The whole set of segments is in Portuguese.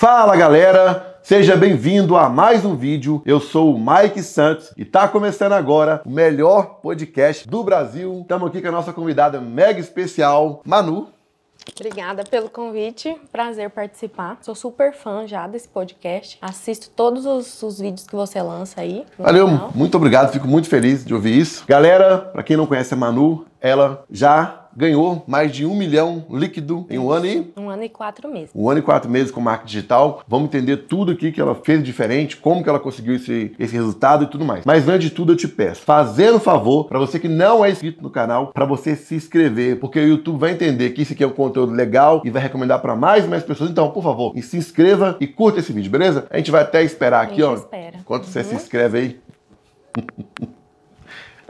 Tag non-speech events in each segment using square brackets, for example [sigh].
Fala galera, seja bem-vindo a mais um vídeo. Eu sou o Mike Santos e tá começando agora o melhor podcast do Brasil. Estamos aqui com a nossa convidada mega especial, Manu. Obrigada pelo convite, prazer participar. Sou super fã já desse podcast. Assisto todos os, os vídeos que você lança aí. Valeu, canal. muito obrigado, fico muito feliz de ouvir isso. Galera, para quem não conhece a Manu, ela já ganhou mais de um milhão líquido em um ano e... Um ano e quatro meses. Um ano e quatro meses com marketing digital. Vamos entender tudo aqui que ela fez diferente, como que ela conseguiu esse, esse resultado e tudo mais. Mas antes de tudo eu te peço, fazendo um favor, para você que não é inscrito no canal, para você se inscrever, porque o YouTube vai entender que isso aqui é um conteúdo legal e vai recomendar para mais e mais pessoas. Então, por favor, se inscreva e curta esse vídeo, beleza? A gente vai até esperar aqui, ó. Espera. Enquanto uhum. você se inscreve aí. [laughs]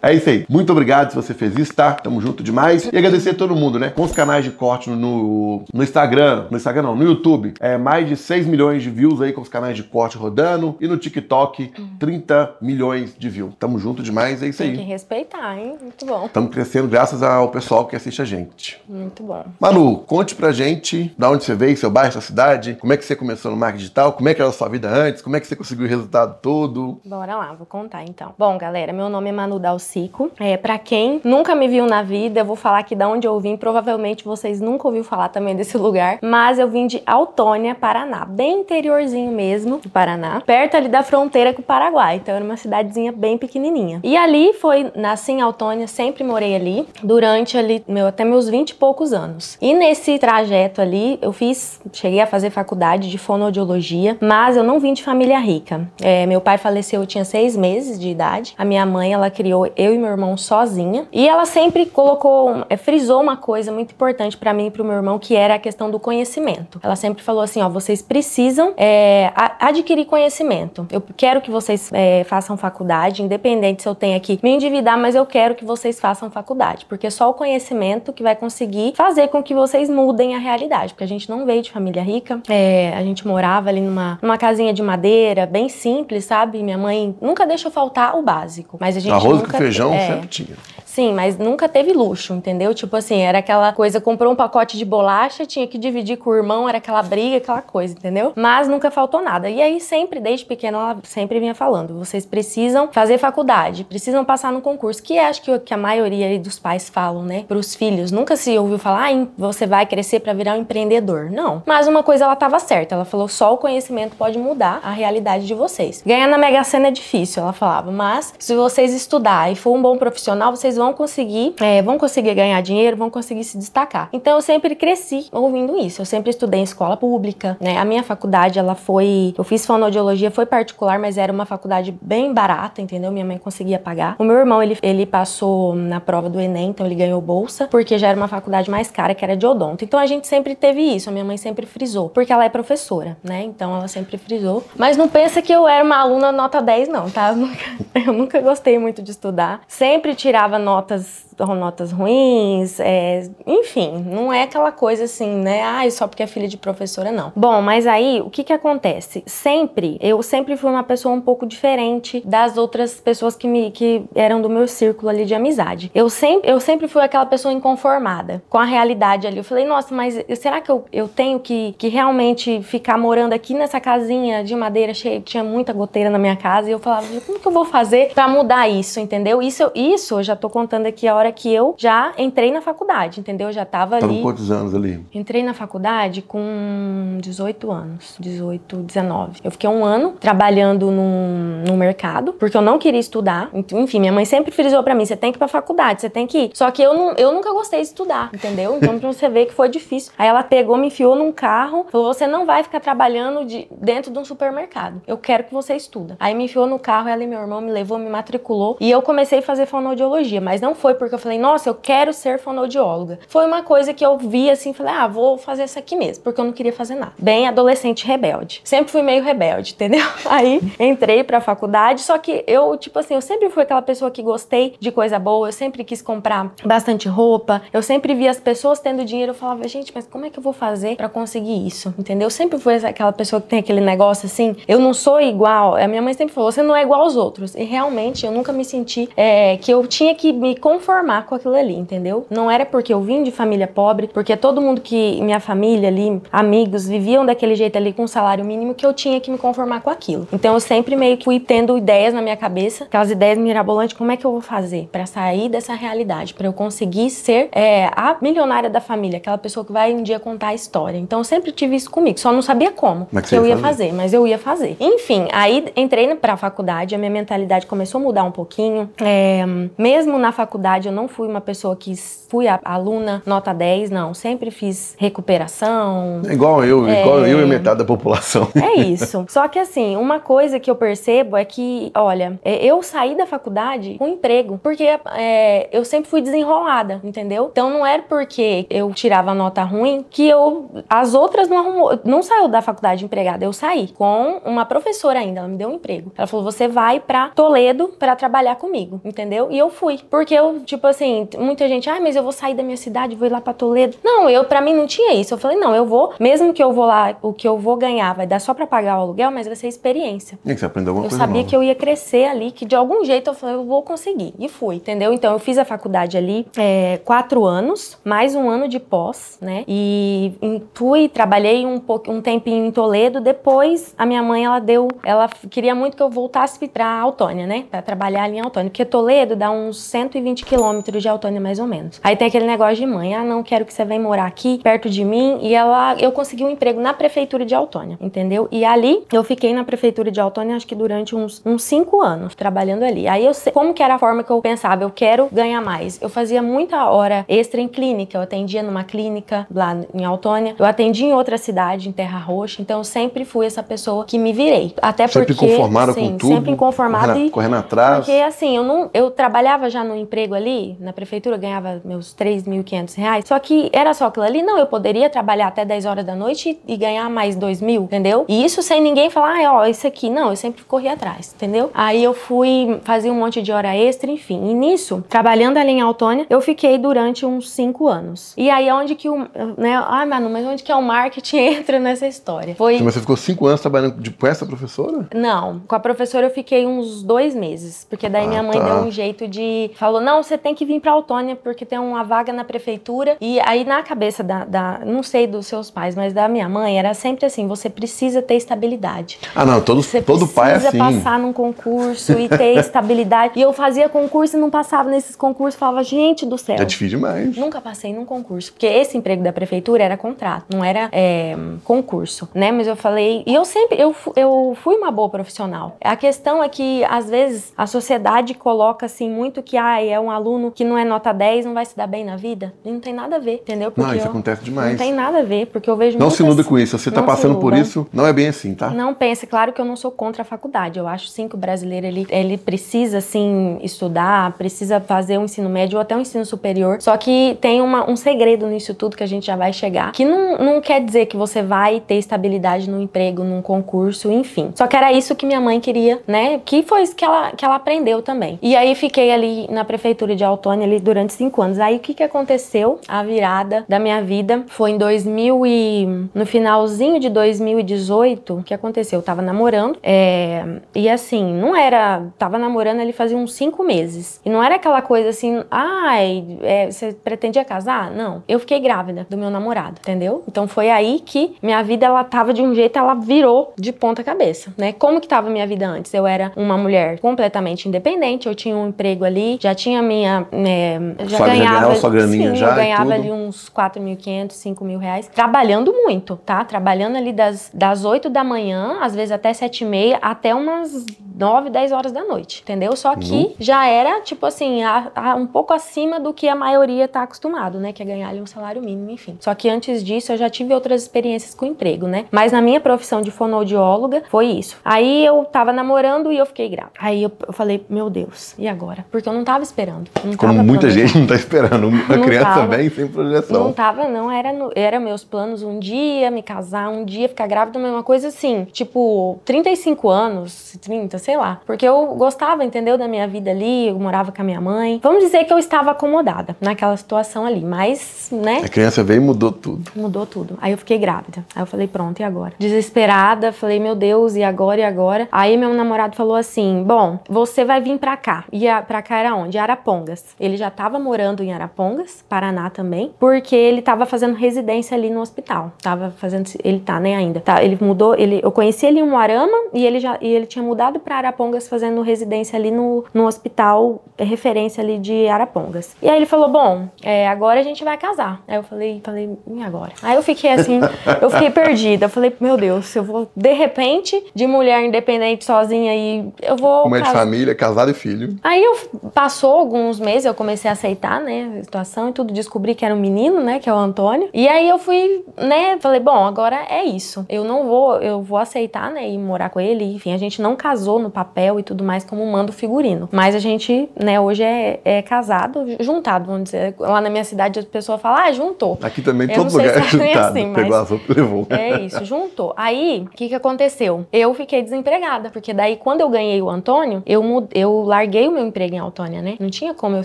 É isso aí. Muito obrigado se você fez isso, tá? Tamo junto demais. E agradecer a todo mundo, né? Com os canais de corte no, no Instagram, no Instagram não, no YouTube, é mais de 6 milhões de views aí com os canais de corte rodando. E no TikTok, 30 milhões de views. Tamo junto demais, é isso aí. Tem que respeitar, hein? Muito bom. Estamos crescendo graças ao pessoal que assiste a gente. Muito bom. Manu, conte pra gente da onde você veio, seu bairro, sua cidade, como é que você começou no marketing digital, como é que era a sua vida antes, como é que você conseguiu o resultado todo. Bora lá, vou contar então. Bom, galera, meu nome é Manu Dalci Cico. É, para quem nunca me viu na vida, eu vou falar aqui de onde eu vim. Provavelmente vocês nunca ouviram falar também desse [laughs] lugar, mas eu vim de Autônia, Paraná, bem interiorzinho mesmo do Paraná, perto ali da fronteira com o Paraguai. Então era uma cidadezinha bem pequenininha. E ali foi, nasci em Autônia, sempre morei ali durante ali meu até meus 20 e poucos anos. E nesse trajeto ali, eu fiz, cheguei a fazer faculdade de fonoaudiologia, mas eu não vim de família rica. É, meu pai faleceu, eu tinha seis meses de idade. A minha mãe, ela criou eu e meu irmão sozinha. E ela sempre colocou, é, frisou uma coisa muito importante para mim e pro meu irmão, que era a questão do conhecimento. Ela sempre falou assim: ó, vocês precisam é, adquirir conhecimento. Eu quero que vocês é, façam faculdade, independente se eu tenho aqui me endividar, mas eu quero que vocês façam faculdade, porque só o conhecimento que vai conseguir fazer com que vocês mudem a realidade. Porque a gente não veio de família rica, é, a gente morava ali numa, numa casinha de madeira, bem simples, sabe? Minha mãe nunca deixou faltar o básico, mas a gente Arroz nunca, feijão, é, sempre tinha. Sim, mas nunca teve luxo, entendeu? Tipo assim, era aquela coisa, comprou um pacote de bolacha, tinha que dividir com o irmão, era aquela briga, aquela coisa, entendeu? Mas nunca faltou nada. E aí sempre, desde pequena, ela sempre vinha falando, vocês precisam fazer faculdade, precisam passar no concurso, que é, acho que, que a maioria dos pais falam, né, para os filhos. Nunca se ouviu falar, ah, você vai crescer para virar um empreendedor. Não. Mas uma coisa ela tava certa, ela falou, só o conhecimento pode mudar a realidade de vocês. Ganhar na Mega Sena é difícil, ela falava, mas se vocês estudar e for um bom profissional, vocês vão conseguir, é, vão conseguir ganhar dinheiro, vão conseguir se destacar. Então eu sempre cresci ouvindo isso. Eu sempre estudei em escola pública, né? A minha faculdade, ela foi, eu fiz fonoaudiologia, foi particular, mas era uma faculdade bem barata, entendeu? Minha mãe conseguia pagar. O meu irmão, ele, ele passou na prova do ENEM, então ele ganhou bolsa, porque já era uma faculdade mais cara, que era de odonto. Então a gente sempre teve isso, a minha mãe sempre frisou, porque ela é professora, né? Então ela sempre frisou. Mas não pensa que eu era uma aluna nota 10 não, tá? Eu nunca, [laughs] eu nunca gostei muito de estudar. Sempre tirava notas notas ruins, é, enfim, não é aquela coisa assim, né? Ah, só porque é filha de professora, não. Bom, mas aí o que que acontece? Sempre, eu sempre fui uma pessoa um pouco diferente das outras pessoas que me que eram do meu círculo ali de amizade. Eu sempre, eu sempre fui aquela pessoa inconformada com a realidade ali. Eu falei, nossa, mas será que eu, eu tenho que, que realmente ficar morando aqui nessa casinha de madeira cheia, tinha muita goteira na minha casa? E eu falava, como que eu vou fazer para mudar isso, entendeu? Isso, isso eu já tô contando aqui a hora hora que eu já entrei na faculdade, entendeu? Eu já tava ali. Tava quantos anos ali? Entrei na faculdade com 18 anos, 18, 19. Eu fiquei um ano trabalhando no, no mercado, porque eu não queria estudar. Enfim, minha mãe sempre frisou para mim: você tem que ir pra faculdade, você tem que ir. Só que eu, não, eu nunca gostei de estudar, entendeu? Então, pra você ver que foi difícil. Aí ela pegou, me enfiou num carro, falou: você não vai ficar trabalhando de, dentro de um supermercado. Eu quero que você estuda. Aí me enfiou no carro, ela e meu irmão me levou, me matriculou. E eu comecei a fazer fonoaudiologia, mas não foi porque eu falei, nossa, eu quero ser fonoaudióloga. Foi uma coisa que eu vi assim, falei, ah, vou fazer isso aqui mesmo, porque eu não queria fazer nada. Bem adolescente rebelde. Sempre fui meio rebelde, [laughs] entendeu? Aí entrei pra faculdade, só que eu, tipo assim, eu sempre fui aquela pessoa que gostei de coisa boa, eu sempre quis comprar bastante roupa, eu sempre vi as pessoas tendo dinheiro, eu falava, gente, mas como é que eu vou fazer para conseguir isso? Entendeu? Eu sempre fui aquela pessoa que tem aquele negócio assim, eu não sou igual. A minha mãe sempre falou, você não é igual aos outros. E realmente eu nunca me senti é, que eu tinha que me conformar conformar com aquilo ali, entendeu? Não era porque eu vim de família pobre, porque todo mundo que minha família ali, amigos, viviam daquele jeito ali com um salário mínimo que eu tinha que me conformar com aquilo. Então eu sempre meio que fui tendo ideias na minha cabeça, aquelas ideias mirabolantes, como é que eu vou fazer para sair dessa realidade, para eu conseguir ser é, a milionária da família, aquela pessoa que vai um dia contar a história. Então eu sempre tive isso comigo, só não sabia como, que, eu ia fazer? fazer, mas eu ia fazer. Enfim, aí entrei para a faculdade, a minha mentalidade começou a mudar um pouquinho. É, mesmo na faculdade eu não fui uma pessoa que fui aluna nota 10, não. Sempre fiz recuperação. É igual eu, é... igual eu e metade da população. [laughs] É isso. Só que assim, uma coisa que eu percebo é que, olha, é, eu saí da faculdade com emprego, porque é, eu sempre fui desenrolada, entendeu? Então não era porque eu tirava nota ruim que eu. As outras não arrumou. Não saiu da faculdade empregada, eu saí com uma professora ainda, ela me deu um emprego. Ela falou: você vai para Toledo para trabalhar comigo, entendeu? E eu fui. Porque eu, tipo assim, muita gente, ah, mas eu vou sair da minha cidade, vou ir lá para Toledo. Não, eu para mim não tinha isso. Eu falei, não, eu vou, mesmo que eu vou lá, o que eu vou ganhar vai dar só para pagar o aluguel, mas vai ser experiência. E que você aprendeu alguma eu coisa sabia nova. que eu ia crescer ali, que de algum jeito eu falei, eu vou conseguir. E fui, entendeu? Então eu fiz a faculdade ali é, quatro anos, mais um ano de pós, né? E fui, trabalhei um, pouco, um tempinho em Toledo. Depois a minha mãe, ela deu, ela queria muito que eu voltasse pra Autônia, né? Pra trabalhar ali em Autônia. Porque Toledo dá uns 120 quilômetros de Autônia mais ou menos. Aí tem aquele negócio de mãe, ah, não quero que você venha morar aqui perto de mim. E ela, eu consegui um emprego na prefeitura de Autônia, entendeu? E ali eu fiquei na prefeitura de Autônia, acho que durante uns, uns cinco anos trabalhando ali. Aí eu sei como que era a forma que eu pensava, eu quero ganhar mais. Eu fazia muita hora extra em clínica, eu atendia numa clínica lá em Autônia, eu atendi em outra cidade, em Terra Roxa, então eu sempre fui essa pessoa que me virei. Até sempre porque conformada sim, com tudo, sempre inconformada correndo, e correndo atrás. Porque assim, eu não eu trabalhava já no emprego ali, na prefeitura, ganhava meus 3.500 reais. Só que era só aquilo ali, não, eu poderia trabalhar até 10 horas da noite e, ganhar mais 2 mil, entendeu? E isso sem ninguém falar, ah, ó, isso aqui. Não, eu sempre corri atrás, entendeu? Aí eu fui fazer um monte de hora extra, enfim. E nisso, trabalhando ali em Autônia, eu fiquei durante uns 5 anos. E aí onde que o, né, ai, Manu, mas onde que é o marketing [laughs] entra nessa história? Foi... Mas você ficou 5 anos trabalhando de, com essa professora? Não, com a professora eu fiquei uns dois meses, porque daí ah, minha mãe tá. deu um jeito de, falou, não, você tem que vir pra Autônia, porque tem uma vaga na prefeitura. E aí na cabeça da, da, não sei dos seus pais, mas da minha mãe, era sempre assim, você precisa ter estabilidade. Ah, não, todo, você todo pai é assim. precisa passar num concurso e ter [laughs] estabilidade. E eu fazia concurso e não passava nesses concursos, falava, gente do céu. É difícil demais. Nunca passei num concurso, porque esse emprego da prefeitura era contrato, não era é, concurso, né? Mas eu falei, e eu sempre, eu, eu fui uma boa profissional. A questão é que, às vezes, a sociedade coloca, assim, muito que, ah, é um aluno que não é nota 10, não vai se dar bem na vida. Não tem nada a ver, entendeu? Porque não, isso eu, acontece demais. Não tem nada a ver, porque eu vejo Não se iluda com isso. Você tá passando por isso, não é bem assim, tá? Não pense. Claro que eu não sou contra a faculdade. Eu acho, sim, que o brasileiro, ele, ele precisa, assim, estudar, precisa fazer um ensino médio ou até um ensino superior. Só que tem uma, um segredo nisso tudo que a gente já vai chegar, que não, não quer dizer que você vai ter estabilidade no emprego, num concurso, enfim. Só que era isso que minha mãe queria, né? Que foi isso que ela, que ela aprendeu também. E aí fiquei ali na prefeitura de Autônia ali durante cinco anos. Aí o que que aconteceu? A virada da minha vida foi em 2000 e... no finalzinho de 2018, o que aconteceu? Eu tava namorando, é... e assim, não era... Tava namorando ali fazia uns cinco meses. E não era aquela coisa assim, ai, é, você pretendia casar? Não. Eu fiquei grávida do meu namorado, entendeu? Então foi aí que minha vida, ela tava de um jeito, ela virou de ponta cabeça, né? Como que tava minha vida antes? Eu era uma mulher completamente independente, eu tinha um emprego ali, já tinha minha... Né, já sua ganhava... Sua graninha sim, já eu ganhava ali uns 4.500, 5 mil reais, trabalhando muito, tá? Trabalhando ali das, das 8 da manhã, às vezes até 7 e meia, até umas 9, 10 horas da noite, entendeu? Só que uhum. já era, tipo assim, a, a, um pouco acima do que a maioria tá acostumado, né? Que é ganhar ali um salário mínimo, enfim. Só que antes disso, eu já tive outras experiências com emprego, né? Mas na minha profissão de fonoaudióloga, foi isso. Aí eu tava namorando e eu fiquei grávida. Aí eu, eu falei, meu Deus, e agora? Porque eu não tava esperando. Não Como tava muita gente não tá esperando. A criança vem sem projeção. Não tava, não. Era, no, era meus planos um dia me casar, um dia ficar grávida, mas uma coisa assim, tipo, 35 anos, 30, sei lá. Porque eu gostava, entendeu, da minha vida ali, eu morava com a minha mãe. Vamos dizer que eu estava acomodada naquela situação ali, mas, né? A criança veio e mudou tudo. Mudou tudo. Aí eu fiquei grávida. Aí eu falei, pronto, e agora? Desesperada, falei, meu Deus, e agora, e agora? Aí meu namorado falou assim, bom, você vai vir pra cá. E a, pra cá era onde? Arapongas. Arapongas. Ele já estava morando em Arapongas, Paraná também, porque ele estava fazendo residência ali no hospital. Tava fazendo, ele tá, né, ainda. Tá, ele mudou, ele, eu conheci ele em Moarama e ele já e ele tinha mudado para Arapongas fazendo residência ali no, no hospital, é, referência ali de Arapongas. E aí ele falou: "Bom, é, agora a gente vai casar". Aí eu falei, falei, e agora? Aí eu fiquei assim, [laughs] eu fiquei perdida. Eu falei: "Meu Deus, eu vou de repente de mulher independente sozinha e eu vou Mãe de família, casada e filho. Aí eu passou alguns meses, eu comecei a aceitar, né, a situação e tudo, descobri que era um menino, né, que é o Antônio. E aí eu fui, né, falei, bom, agora é isso. Eu não vou, eu vou aceitar, né, e morar com ele. Enfim, a gente não casou no papel e tudo mais como manda o figurino. Mas a gente, né, hoje é, é casado, juntado, vamos dizer. Lá na minha cidade a pessoa fala, ah, juntou. Aqui também eu todo lugar é, é juntado. Assim, Pegou as roupas levou. É isso, juntou. Aí, o que que aconteceu? Eu fiquei desempregada, porque daí quando eu ganhei o Antônio, eu, eu larguei o meu emprego em Autônia, né? Não tinha como eu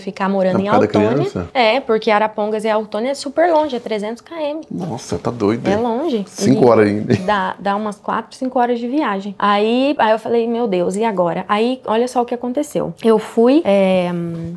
ficar morando em Autônia. É, porque Arapongas e Autônia é super longe, é 300 km. Nossa, tá doido. É longe. Cinco horas ainda. Dá, dá umas quatro, cinco horas de viagem. Aí, aí eu falei, meu Deus, e agora? Aí, olha só o que aconteceu. Eu fui é,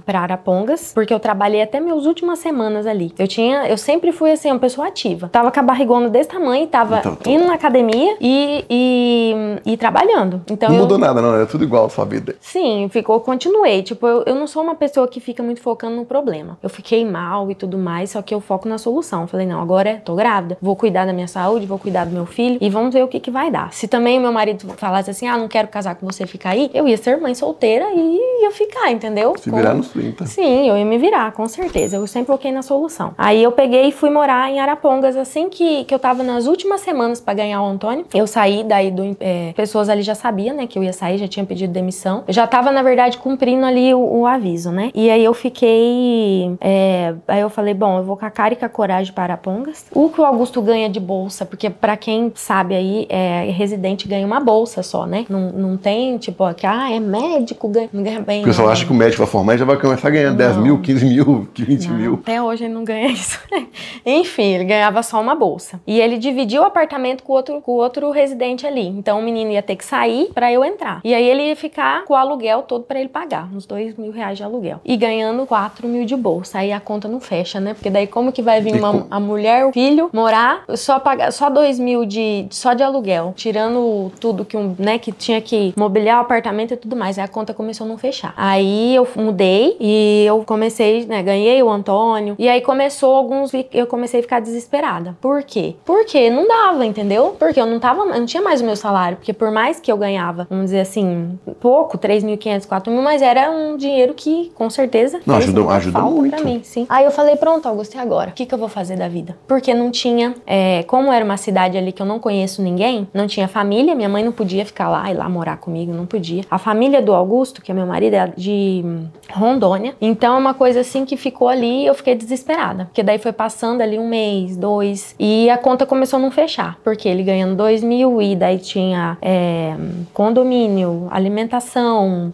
pra Arapongas, porque eu trabalhei até minhas últimas semanas ali. Eu tinha, eu sempre fui assim, uma pessoa ativa. Tava com a barrigona desse tamanho, tava então, indo na academia e, e, e trabalhando. Então, não eu, mudou nada, não, é tudo igual a sua vida. Sim, ficou, continuei. Tipo, eu, eu não sou uma pessoa que fica muito focando no problema. Eu fiquei mal e tudo mais, só que eu foco na solução. Eu falei, não, agora tô grávida, vou cuidar da minha saúde, vou cuidar do meu filho e vamos ver o que, que vai dar. Se também meu marido falasse assim, ah, não quero casar com você, ficar aí, eu ia ser mãe solteira e ia ficar, entendeu? Se virar nos 30. Sim, eu ia me virar, com certeza. Eu sempre foquei na solução. Aí eu peguei e fui morar em Arapongas assim que, que eu tava nas últimas semanas para ganhar o Antônio. Eu saí daí do. É, pessoas ali já sabiam, né, que eu ia sair, já tinha pedido demissão. Eu já tava, na verdade, cumprindo ali o, o aviso, né? E aí eu fiquei. É, aí eu falei, bom, eu vou com a cara e com a coragem para Arapongas. O que o Augusto ganha de bolsa, porque para quem sabe aí, é, residente ganha uma bolsa só, né? Não, não tem, tipo, que, ah, é médico, ganha, ganha bem. O pessoal acha que o médico vai formar e já vai começar ganhando não. 10 mil, 15 mil, 20 não, mil. Até hoje ele não ganha isso. [laughs] Enfim, ele ganhava só uma bolsa. E ele dividiu o apartamento com outro, com outro residente ali. Então o menino ia ter que sair para eu entrar. E aí ele ia ficar com o aluguel todo para ele pagar, uns 2 mil reais de aluguel. E ganhando 4 mil de bolsa. Aí a conta não fecha, né? Porque daí como que vai vir uma, a mulher, o filho, morar, só pagar só 2 mil de, só de aluguel, tirando tudo que um, né, que tinha que mobiliar o apartamento e tudo mais. Aí a conta começou a não fechar. Aí eu mudei e eu comecei, né, ganhei o Antônio. E aí começou alguns, eu comecei a ficar desesperada. Por quê? Porque não dava, entendeu? Porque eu não tava, eu não tinha mais o meu salário. Porque por mais que eu ganhava, vamos dizer assim, pouco, 3.500, 4.000, mas era um dinheiro que com certeza não, ajuda, ajuda muito. Pra mim, sim. Aí eu falei, pronto, Augusto, e agora? O que, que eu vou fazer da vida? Porque não tinha, é, como era uma cidade ali que eu não conheço ninguém, não tinha família, minha mãe não podia ficar lá e lá morar comigo, não podia. A família do Augusto, que é meu marido, é de Rondônia. Então é uma coisa assim que ficou ali e eu fiquei desesperada. Porque daí foi passando ali um mês, dois, e a conta começou a não fechar. Porque ele ganhando dois mil e daí tinha é, condomínio, alimentação.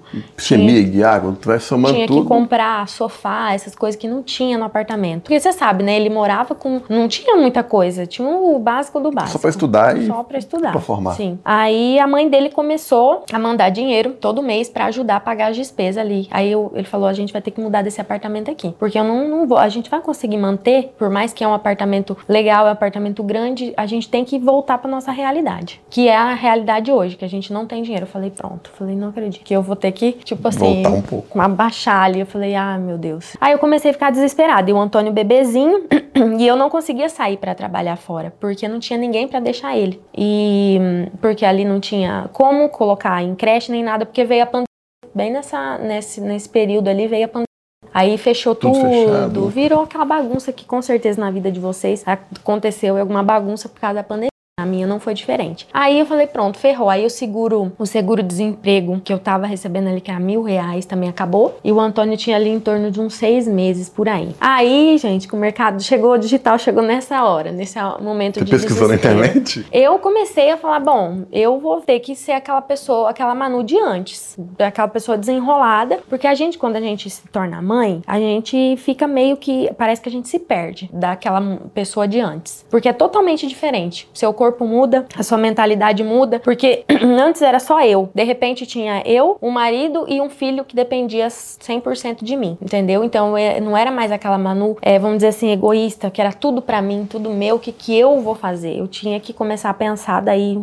De água, tu vai somando tinha tudo. Que comprar sofá, essas coisas que não tinha no apartamento. Porque você sabe, né? Ele morava com. Não tinha muita coisa, tinha o básico do básico. Só pra estudar e. Só pra estudar. Pra formar. Sim. Aí a mãe dele começou a mandar dinheiro todo mês para ajudar a pagar as despesas ali. Aí eu, ele falou: a gente vai ter que mudar desse apartamento aqui. Porque eu não, não vou. A gente vai conseguir manter, por mais que é um apartamento legal, é um apartamento grande, a gente tem que voltar pra nossa realidade. Que é a realidade hoje, que a gente não tem dinheiro. Eu falei, pronto. Eu falei, não acredito. Que eu vou ter que, tipo assim, Voltar um pouco. abaixar ali. Eu falei, ah, meu Deus. Aí eu comecei a ficar desesperada. E o Antônio bebezinho, [clears throat] e eu não conseguia sair para trabalhar fora, porque não tinha ninguém para deixar ele. E porque ali não tinha como colocar em creche nem nada, porque veio a pandemia. Bem nessa, nesse, nesse período ali veio a pandemia. Aí fechou tudo, tudo virou aquela bagunça que com certeza na vida de vocês aconteceu alguma bagunça por causa da pandemia. A minha não foi diferente. Aí eu falei, pronto, ferrou. Aí o seguro, o seguro-desemprego que eu tava recebendo ali, que era mil reais, também acabou. E o Antônio tinha ali em torno de uns seis meses por aí. Aí, gente, que o mercado chegou, o digital chegou nessa hora, nesse momento Você de pesquisou na internet? Eu comecei a falar, bom, eu vou ter que ser aquela pessoa, aquela Manu de antes. Aquela pessoa desenrolada. Porque a gente, quando a gente se torna mãe, a gente fica meio que, parece que a gente se perde daquela pessoa de antes. Porque é totalmente diferente. Seu corpo corpo muda, a sua mentalidade muda, porque [clears throat] antes era só eu. De repente tinha eu, um marido e um filho que dependia 100% de mim, entendeu? Então é, não era mais aquela Manu, é, vamos dizer assim, egoísta, que era tudo para mim, tudo meu, o que, que eu vou fazer? Eu tinha que começar a pensar daí,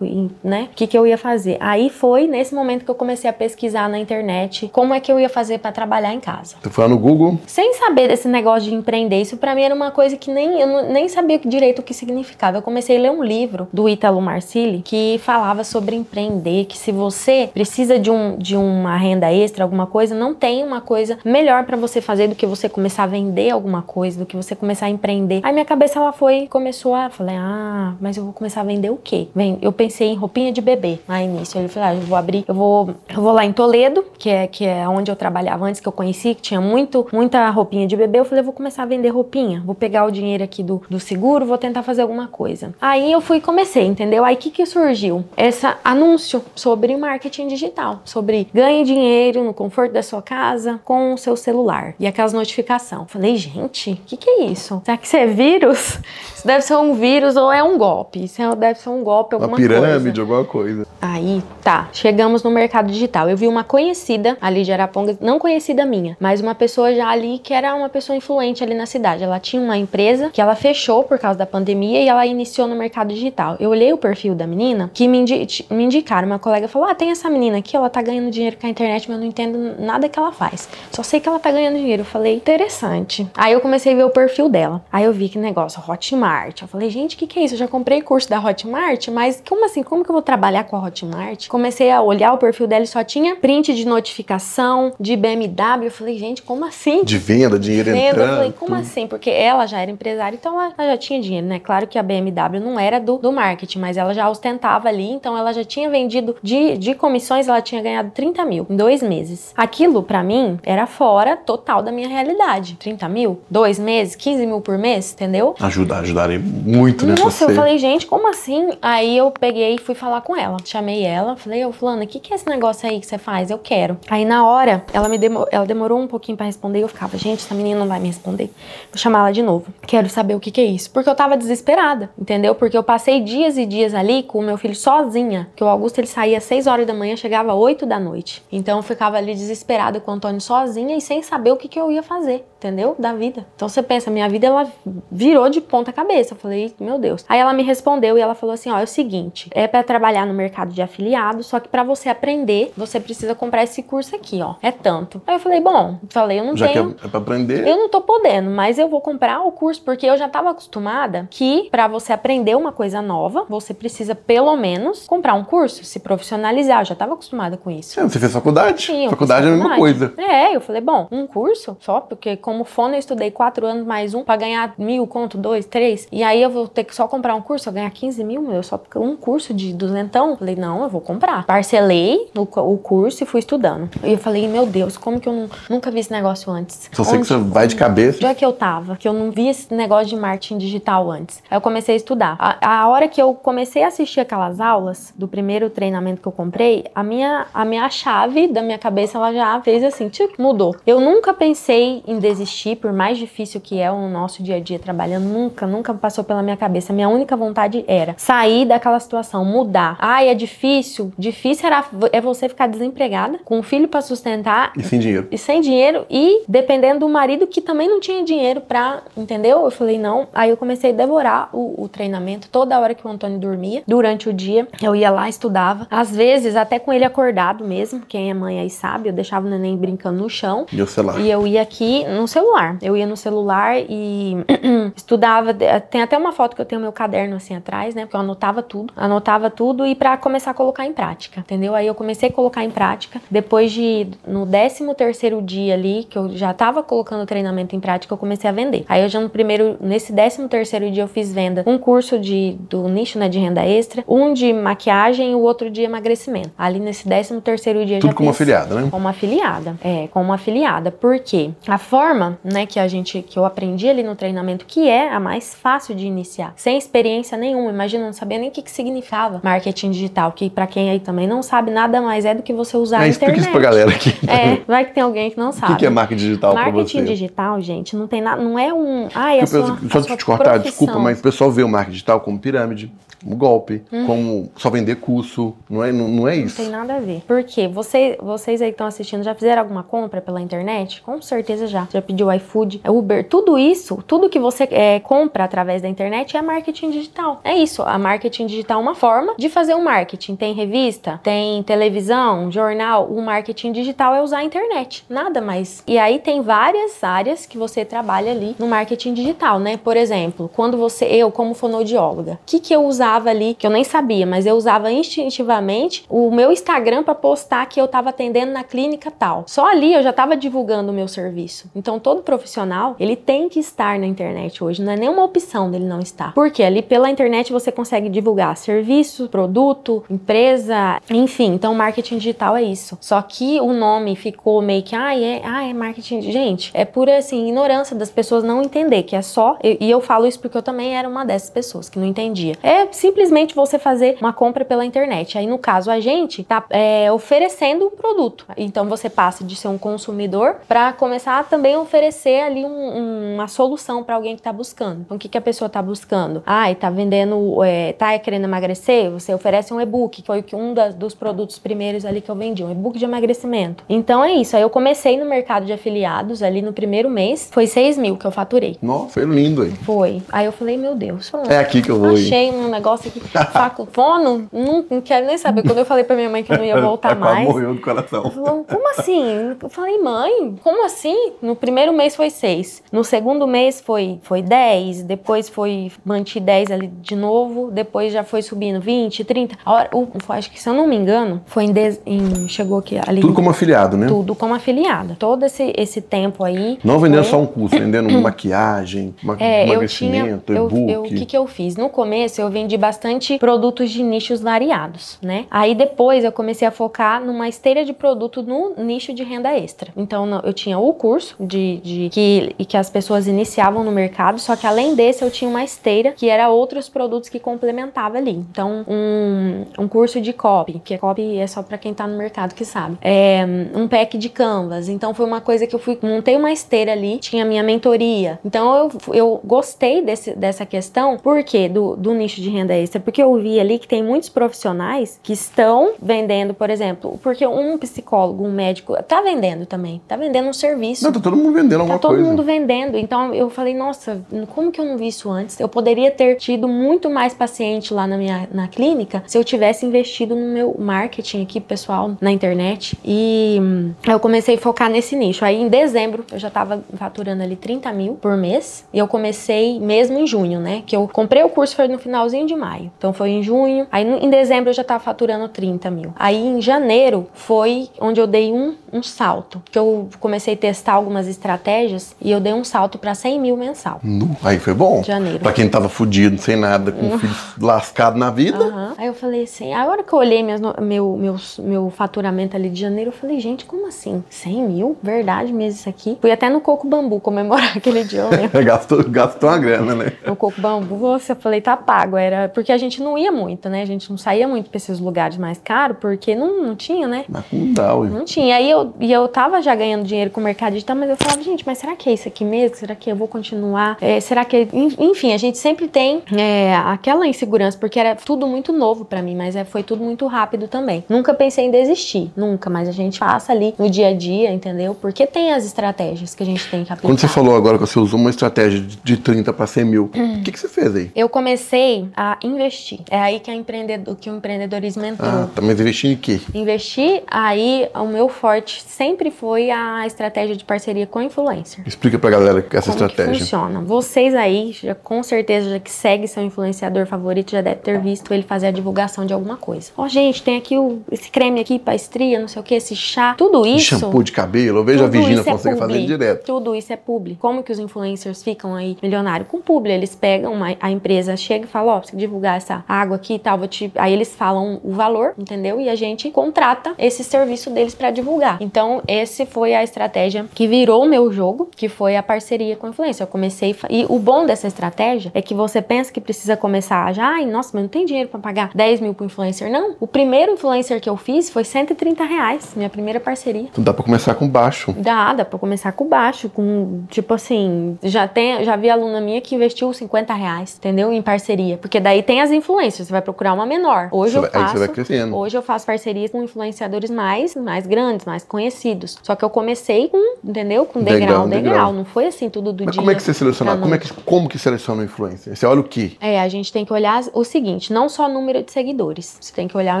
né? O que, que eu ia fazer? Aí foi nesse momento que eu comecei a pesquisar na internet como é que eu ia fazer para trabalhar em casa. Tu foi lá no Google? Sem saber desse negócio de empreender, isso para mim era uma coisa que nem eu nem sabia direito o que significava. Eu comecei a ler um livro do Ítalo Marcilli que falava sobre empreender, que se você precisa de, um, de uma renda extra, alguma coisa, não tem uma coisa melhor para você fazer do que você começar a vender alguma coisa, do que você começar a empreender. Aí minha cabeça ela foi, começou a, falei, ah, mas eu vou começar a vender o quê? Vem, eu pensei em roupinha de bebê lá início. Eu falei, ah, eu vou abrir, eu vou, eu vou lá em Toledo, que é que é onde eu trabalhava antes que eu conheci, que tinha muito muita roupinha de bebê. Eu falei, eu vou começar a vender roupinha, vou pegar o dinheiro aqui do, do seguro, vou tentar fazer alguma coisa. Aí eu fui e comecei, entendeu? Aí o que que surgiu? Esse anúncio sobre marketing digital, sobre ganhe dinheiro no conforto da sua casa com o seu celular. E aquelas notificações. Falei, gente, o que, que é isso? Será que isso é vírus? Isso deve ser um vírus ou é um golpe? Isso é, deve ser um golpe, alguma uma pirâmide, coisa. alguma coisa. Aí, tá. Chegamos no mercado digital. Eu vi uma conhecida ali de Araponga, não conhecida minha, mas uma pessoa já ali que era uma pessoa influente ali na cidade. Ela tinha uma empresa que ela fechou por causa da pandemia e ela iniciou no mercado digital. Eu olhei o perfil da menina que me, indi me indicaram. Uma colega falou: Ah, tem essa menina aqui, ela tá ganhando dinheiro com a internet, mas eu não entendo nada que ela faz. Só sei que ela tá ganhando dinheiro. Eu falei, interessante. Aí eu comecei a ver o perfil dela. Aí eu vi que negócio, Hotmart. Eu falei, gente, o que, que é isso? Eu já comprei curso da Hotmart, mas como assim? Como que eu vou trabalhar com a Hotmart? Comecei a olhar o perfil dela e só tinha print de notificação, de BMW. Eu falei, gente, como assim? De venda, dinheiro venda. entrando. Eu falei, como assim? Porque ela já era empresária, então ela, ela, já tinha dinheiro, né? Claro que a BMW não era do, do marketing, mas ela já ostentava ali, então ela já tinha vendido de, de comissões, ela tinha ganhado 30 mil em dois meses. Aquilo, para mim, era fora total da minha realidade. 30 mil, dois meses, 15 mil por mês, entendeu? Ajudar, ajudarem muito, né? Nossa, eu falei, gente, como assim? Aí eu peguei e fui falar com ela. Chamei ela, falei, ô Fulana, o que, que é esse negócio aí que você faz? Eu quero. Aí na hora, ela me demo, ela demorou um pouquinho para responder e eu ficava, gente, essa menina não vai me responder. Vou chamar ela de novo. Quero saber o que, que é isso. Porque eu tava desesperada, entendeu? Porque eu passei dias e dias ali com o meu filho sozinha. Que o Augusto ele saía às 6 horas da manhã, chegava às 8 da noite. Então eu ficava ali desesperada com o Antônio sozinha e sem saber o que, que eu ia fazer, entendeu? Da vida. Então você pensa, minha vida ela virou de ponta cabeça. Eu falei, meu Deus. Aí ela me respondeu e ela falou assim: ó, é o seguinte, é para trabalhar no mercado de afiliado, só que para você aprender, você precisa comprar esse curso aqui, ó. É tanto. Aí eu falei, bom, falei, eu não já tenho. Que é, é pra aprender. Eu não tô podendo, mas eu vou comprar o curso porque eu já tava acostumada que para você aprender uma coisa nova, você precisa pelo menos comprar um curso, se profissionalizar. Eu já tava acostumada com isso. É, você fez faculdade? Sim, faculdade é a mesma coisa. É, eu falei, bom, um curso só, porque como fono eu estudei quatro anos mais um para ganhar mil, conto, dois, três. E aí eu vou ter que só comprar um curso, eu ganhar 15 mil, meu, só porque um curso de duzentão. Falei, não, eu vou comprar. Parcelei o, o curso e fui estudando. E eu falei, meu Deus, como que eu não, nunca vi esse negócio antes? Só sei que você vai de cabeça. Onde é que eu tava? Que eu não vi esse negócio de marketing digital antes. Aí eu comecei a estudar. A, a hora que eu comecei a assistir aquelas aulas do primeiro treinamento que eu comprei, a minha, a minha chave da minha cabeça, ela já fez assim, tipo, mudou. Eu nunca pensei em desistir, por mais difícil que é o nosso dia a dia trabalhando, nunca, nunca passou pela minha cabeça. Minha única vontade era sair daquela situação, mudar. Ai, é difícil. Difícil era é você ficar desempregada, com um filho para sustentar e sem dinheiro. E sem dinheiro e dependendo do marido que também não tinha dinheiro para, entendeu? Eu falei não. Aí eu comecei a devorar o, o treinamento toda hora que o Antônio dormia, durante o dia, eu ia lá estudava. Às vezes até com ele acordado mesmo, quem é mãe aí sabe, eu deixava o neném brincando no chão. E o celular. E eu ia aqui no celular. Eu ia no celular e [clears throat] estudava. Tem até uma foto que eu tenho meu caderno assim atrás, né? Porque eu anotava tudo. Anotava tudo e para começar a colocar em prática, entendeu? Aí eu comecei a colocar em prática. Depois de, no 13 terceiro dia ali, que eu já tava colocando o treinamento em prática, eu comecei a vender. Aí eu já no primeiro, nesse 13 terceiro dia eu fiz venda. Um curso de, do nicho, né, de renda extra. Um de maquiagem e o outro de emagrecimento. Ali nesse 13 terceiro dia Tudo já como afiliada, né? Como afiliada. É, como afiliada. Por quê? A forma, né, que a gente, que eu aprendi ali no treinamento, que é a mais fácil de iniciar. Sem experiência nenhuma. Imagina, não sabia nem o que, que significava marketing digital. Que para quem aí também não sabe, nada mais é do que você usar é, a internet. Isso pra galera aqui. É, vai que tem alguém que não sabe. O que, que é marketing digital marketing digital, gente, não tem nada, não é um... Ai, é só te cortar, profissão. desculpa, mas o pessoal vê o marketing digital como pirâmide. Um golpe, como só vender curso. Não é, não, não é Não isso. tem nada a ver. Porque você, vocês aí que estão assistindo já fizeram alguma compra pela internet? Com certeza já. Já pediu iFood, Uber, tudo isso, tudo que você é, compra através da internet é marketing digital. É isso. A marketing digital é uma forma de fazer um marketing. Tem revista, tem televisão, jornal. O marketing digital é usar a internet. Nada mais. E aí tem várias áreas que você trabalha ali no marketing digital, né? Por exemplo, quando você, eu como fonoaudióloga, o que que eu usava ali, que eu nem sabia, mas eu usava instintivamente o meu Instagram para postar que eu estava atendendo na clínica tal. Só ali eu já estava divulgando o meu serviço. Então todo profissional, ele tem que estar na internet hoje, não é nenhuma opção dele não estar. Porque ali pela internet você consegue divulgar serviço, produto, empresa, enfim. Então marketing digital é isso. Só que o nome ficou meio que, ah, é, ah, é marketing. Gente, é pura assim ignorância das pessoas não entender que é só, e e eu falo isso porque eu também era uma dessas pessoas que não entendia. É simplesmente você fazer uma compra pela internet. Aí, no caso, a gente tá é, oferecendo um produto. Então, você passa de ser um consumidor para começar a também oferecer ali um- um- uma solução para alguém que tá buscando. Então, o que, que a pessoa tá buscando? Ah, e tá vendendo, é, tá querendo emagrecer? Você oferece um e-book, que foi um da- dos produtos primeiros ali que eu vendi, um e-book de emagrecimento. Então, é isso. Aí, eu comecei no mercado de afiliados ali no primeiro mês, foi 6 mil que eu faturei. Nossa, foi lindo aí. Foi. Aí eu falei, meu Deus, pronto. É aqui que eu vou ir. Achei um negócio aqui. Faco, fono, não, não quero nem saber. Quando eu falei pra minha mãe que eu não ia [laughs] voltar Ela quase mais. morreu do coração. ela falou, como assim? Eu falei, mãe, como assim? No primeiro mês foi seis. No segundo mês foi, foi 10. Depois foi, manti 10 ali de novo. Depois já foi subindo 20, 30. A hora, o- acho que se eu não me engano, foi em, dez- em- chegou aqui ali. Tudo como afiliado, né? tudo como afiliada. Todo esse, esse tempo aí. Não vendendo foi- só um curso, vendendo [clears throat] maquiagem, ma É, eu tinha. Eu, eu- o que, que eu fiz? No começo, eu vendi bastante produtos de nichos variados, né? Aí depois eu comecei a focar numa esteira de produto no nicho de renda extra. Então eu tinha o curso de, de que, que as pessoas iniciavam no mercado, só que além desse eu tinha uma esteira que era outros produtos que complementava ali. Então, um, um curso de copy, que copy é só pra quem tá no mercado que sabe. É, um pack de canvas. Então foi uma coisa que eu fui, montei uma esteira ali, tinha minha mentoria. Então eu, eu gostei desse, dessa questão, por quê? Do, do nicho de renda extra, porque eu vi ali que tem muitos profissionais que estão vendendo, por exemplo, porque um psicólogo, um médico, tá vendendo também, tá vendendo um serviço. Não, tá todo mundo vendendo Tá alguma todo coisa. mundo vendendo. Então eu falei, nossa, como que eu não vi isso antes? Eu poderia ter tido muito mais paciente lá na minha na clínica se eu tivesse investido no meu marketing aqui, pessoal, na internet. E hum, eu comecei a focar nesse nicho. Aí em dezembro eu já tava faturando ali 30 mil por mês. E eu comecei mesmo em junho, né? Que eu comprei o curso foi no finalzinho de maio. Então foi em junho. Aí em dezembro eu já tava faturando 30 mil. Aí em janeiro foi onde eu dei um, um salto. Que eu comecei a testar algumas estratégias e eu dei um salto para 100 mil mensal. Aí foi bom. Janeiro. Pra quem tava fudido, sem nada, com [laughs] o filho lascado na vida. Aham. Aí eu falei assim, a hora que eu olhei minhas meu, meus- meu faturamento ali de janeiro, eu falei, gente, como assim? 100 mil? Verdade mesmo isso aqui? Fui até no Coco Bambu comemorar [laughs] aquele dia, eu lembro. [laughs] gastou, gastou uma grana, né? No Coco Bambu, você, eu falei, tá pago. Era porque a gente não ia muito, né? A gente não saía muito pra esses lugares mais caros, porque não, não tinha, né? Mas não dá. Não tinha. Aí eu, e eu tava já ganhando dinheiro com o mercado digital, mas eu falava, gente, mas será que é isso aqui mesmo? Será que eu vou continuar? É, será que. en- Enfim, a gente sempre tem é, aquela insegurança, porque era tudo muito novo pra mim, mas é, foi tudo muito rápido também. Nunca pensei em desistir, nunca, mas a gente passa ali no dia a dia, entendeu? Porque tem as estratégias que a gente tem que aplicar. Quando você falou agora que você usou uma estratégia de- de 30 pra 100 mil, Hum. o que, que você fez aí? Eu comecei a investir. É aí que, a empreendedor, que o empreendedorismo entrou. Ah, tá, mas investir em quê? Investir, aí o meu forte sempre foi a estratégia de parceria com influencer. Explica pra galera essa Como que estratégia. funciona? Vocês aí, já, com certeza, já que segue seu influenciador favorito, já deve ter visto ele fazer a divulgação de alguma coisa. Ó, gente, tem aqui o, esse creme aqui pra estria, não sei o que, esse chá. Tudo isso. shampoo de cabelo, eu vejo a é Fonseca fazendo direto. Tudo isso é publi. Como que os influencers ficam aí milionários? Com publi. Eles pegam, uma- a empresa chega e fala, ó, você divulgar essa água aqui e tal, vou te... aí eles falam o valor, entendeu? E a gente contrata esse serviço deles pra divulgar. Então, esse foi a estratégia que virou o meu jogo, que foi a parceria com o influencer. Eu comecei... E o bom dessa estratégia é que você pensa que precisa começar já, ai, nossa, mas não tem dinheiro pra pagar 10 mil pro influencer. Não. O primeiro influencer que eu fiz foi 130 reais, minha primeira parceria. Então dá pra começar com baixo. Dá, dá pra começar com baixo, com, tipo assim, já tem, já vi aluna minha que investiu 50 reais, entendeu? Em parceria. Porque daí tem as influências, você vai procurar uma menor. Hoje Você eu vai- aí faço. você vai crescendo. Hoje eu faço parcerias com influenciadores mais, mais grandes, mais conhecidos. Só que eu comecei com, entendeu? Com Degrau, degrau, degrau. degrau. Não foi assim tudo do Mas dia. como é que você seleciona? Como é que, como que seleciona o influencer? Você olha o quê? É, a gente tem que olhar o seguinte, não só o número de seguidores, você tem que olhar o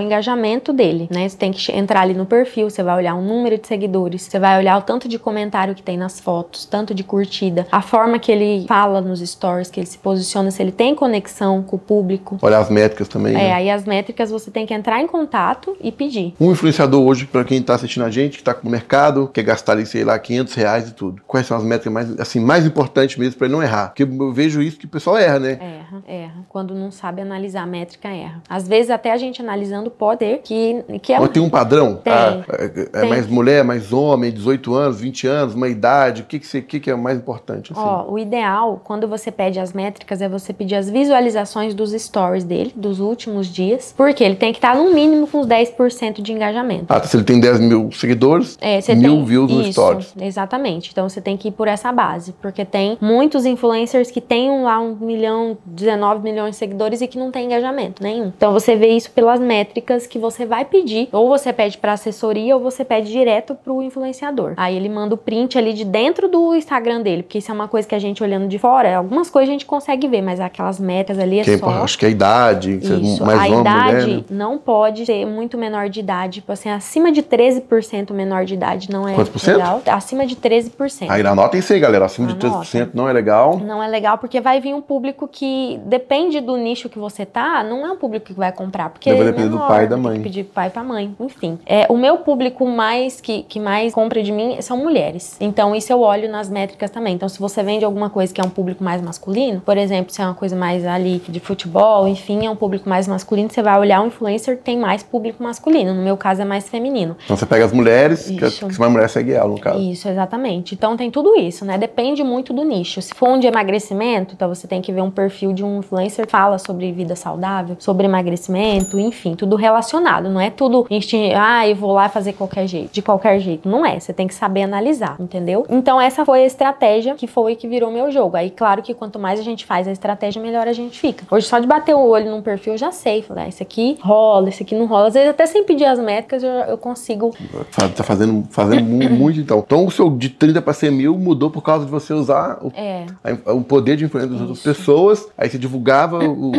engajamento dele, né? Você tem que entrar ali no perfil, você vai olhar o número de seguidores, você vai olhar o tanto de comentário que tem nas fotos, tanto de curtida, a forma que ele fala nos stories, que ele se posiciona, se ele tem conexão com o público. Olhar as métricas também. É, né? aí as métricas você tem que entrar em contato e pedir. Um influenciador hoje, pra quem tá assistindo a gente, que tá com o mercado, quer gastar ali, sei lá, 500 reais e tudo. Quais são as métricas mais, assim, mais importantes mesmo pra ele não errar? Porque eu vejo isso que o pessoal erra, né? Erra, erra. Quando não sabe analisar a métrica, erra. Às vezes até a gente analisando pode ter que, que é Mas tem um padrão? Tem. Ah, é, é Tem. mais mulher, mais homem, 18 anos, 20 anos, uma idade. O que, que, que, que é mais importante? Assim? Ó, o ideal, quando você pede as métricas, é você pedir as visualizações dos stories dele, dos últimos dias. Porque ele tem que estar no mínimo com uns 10% de engajamento. Ah, se ele tem 10 mil seguidores, É, você mil tem views no isso, Stories. Exatamente. Então você tem que ir por essa base. Porque tem muitos influencers que têm lá um milhão, 19 milhões de seguidores e que não tem engajamento nenhum. Então você vê isso pelas métricas que você vai pedir. Ou você pede pra assessoria ou você pede direto pro influenciador. Aí ele manda o print ali de dentro do Instagram dele. Porque isso é uma coisa que a gente olhando de fora, algumas coisas a gente consegue ver, mas aquelas metas ali é Que é só. acho que é a idade, é Isso, mais a homem, idade mulher. Né? não pode ser muito menor de idade. Tipo assim, acima de 13% menor de idade não é Quantos por cento? legal. Acima de 13%. Aí anotem isso aí, galera. Acima de Anota. 13% não é legal. Não é legal porque vai vir um público que depende do nicho que você tá, não é um público que vai comprar, porque Vai é depender do menor, pai e da mãe. pedir pai pra mãe, enfim. É, o meu público mais que, que mais compra de mim são mulheres. Então isso eu olho nas métricas também. Então se você vende alguma coisa que é um público mais masculino, por exemplo, se é uma coisa mais ali de futebol, enfim, é um público mais masculino, você vai olhar um influencer que tem mais público masculino. No meu caso é mais feminino. Então você pega as mulheres, que, Isso. que se uma mulher segue ela, no caso. Isso, exatamente. Então tem tudo isso, né? Depende muito do nicho. Se for um de emagrecimento, então você tem que ver um perfil de um influencer que fala sobre vida saudável, sobre emagrecimento, enfim, tudo relacionado. Não é tudo ah, eu vou lá fazer qualquer jeito, de qualquer jeito. Não é. Você tem que saber analisar, entendeu? Então essa foi a estratégia que foi que virou meu jogo. Aí, claro que quanto mais a gente faz a estratégia, melhor a gente fica. Hoje, só de bater o olho num perfil, eu já sei. Falei, ah, esse aqui rola, esse aqui não rola. Às vezes, até sem pedir as métricas, eu, eu consigo Fa- Tá fazendo, fazendo mu- [laughs] muito, então. Então o seu de 30 para 100 mil mudou por causa de você usar o, É. a- o poder de influência das outras pessoas. Aí você divulgava o,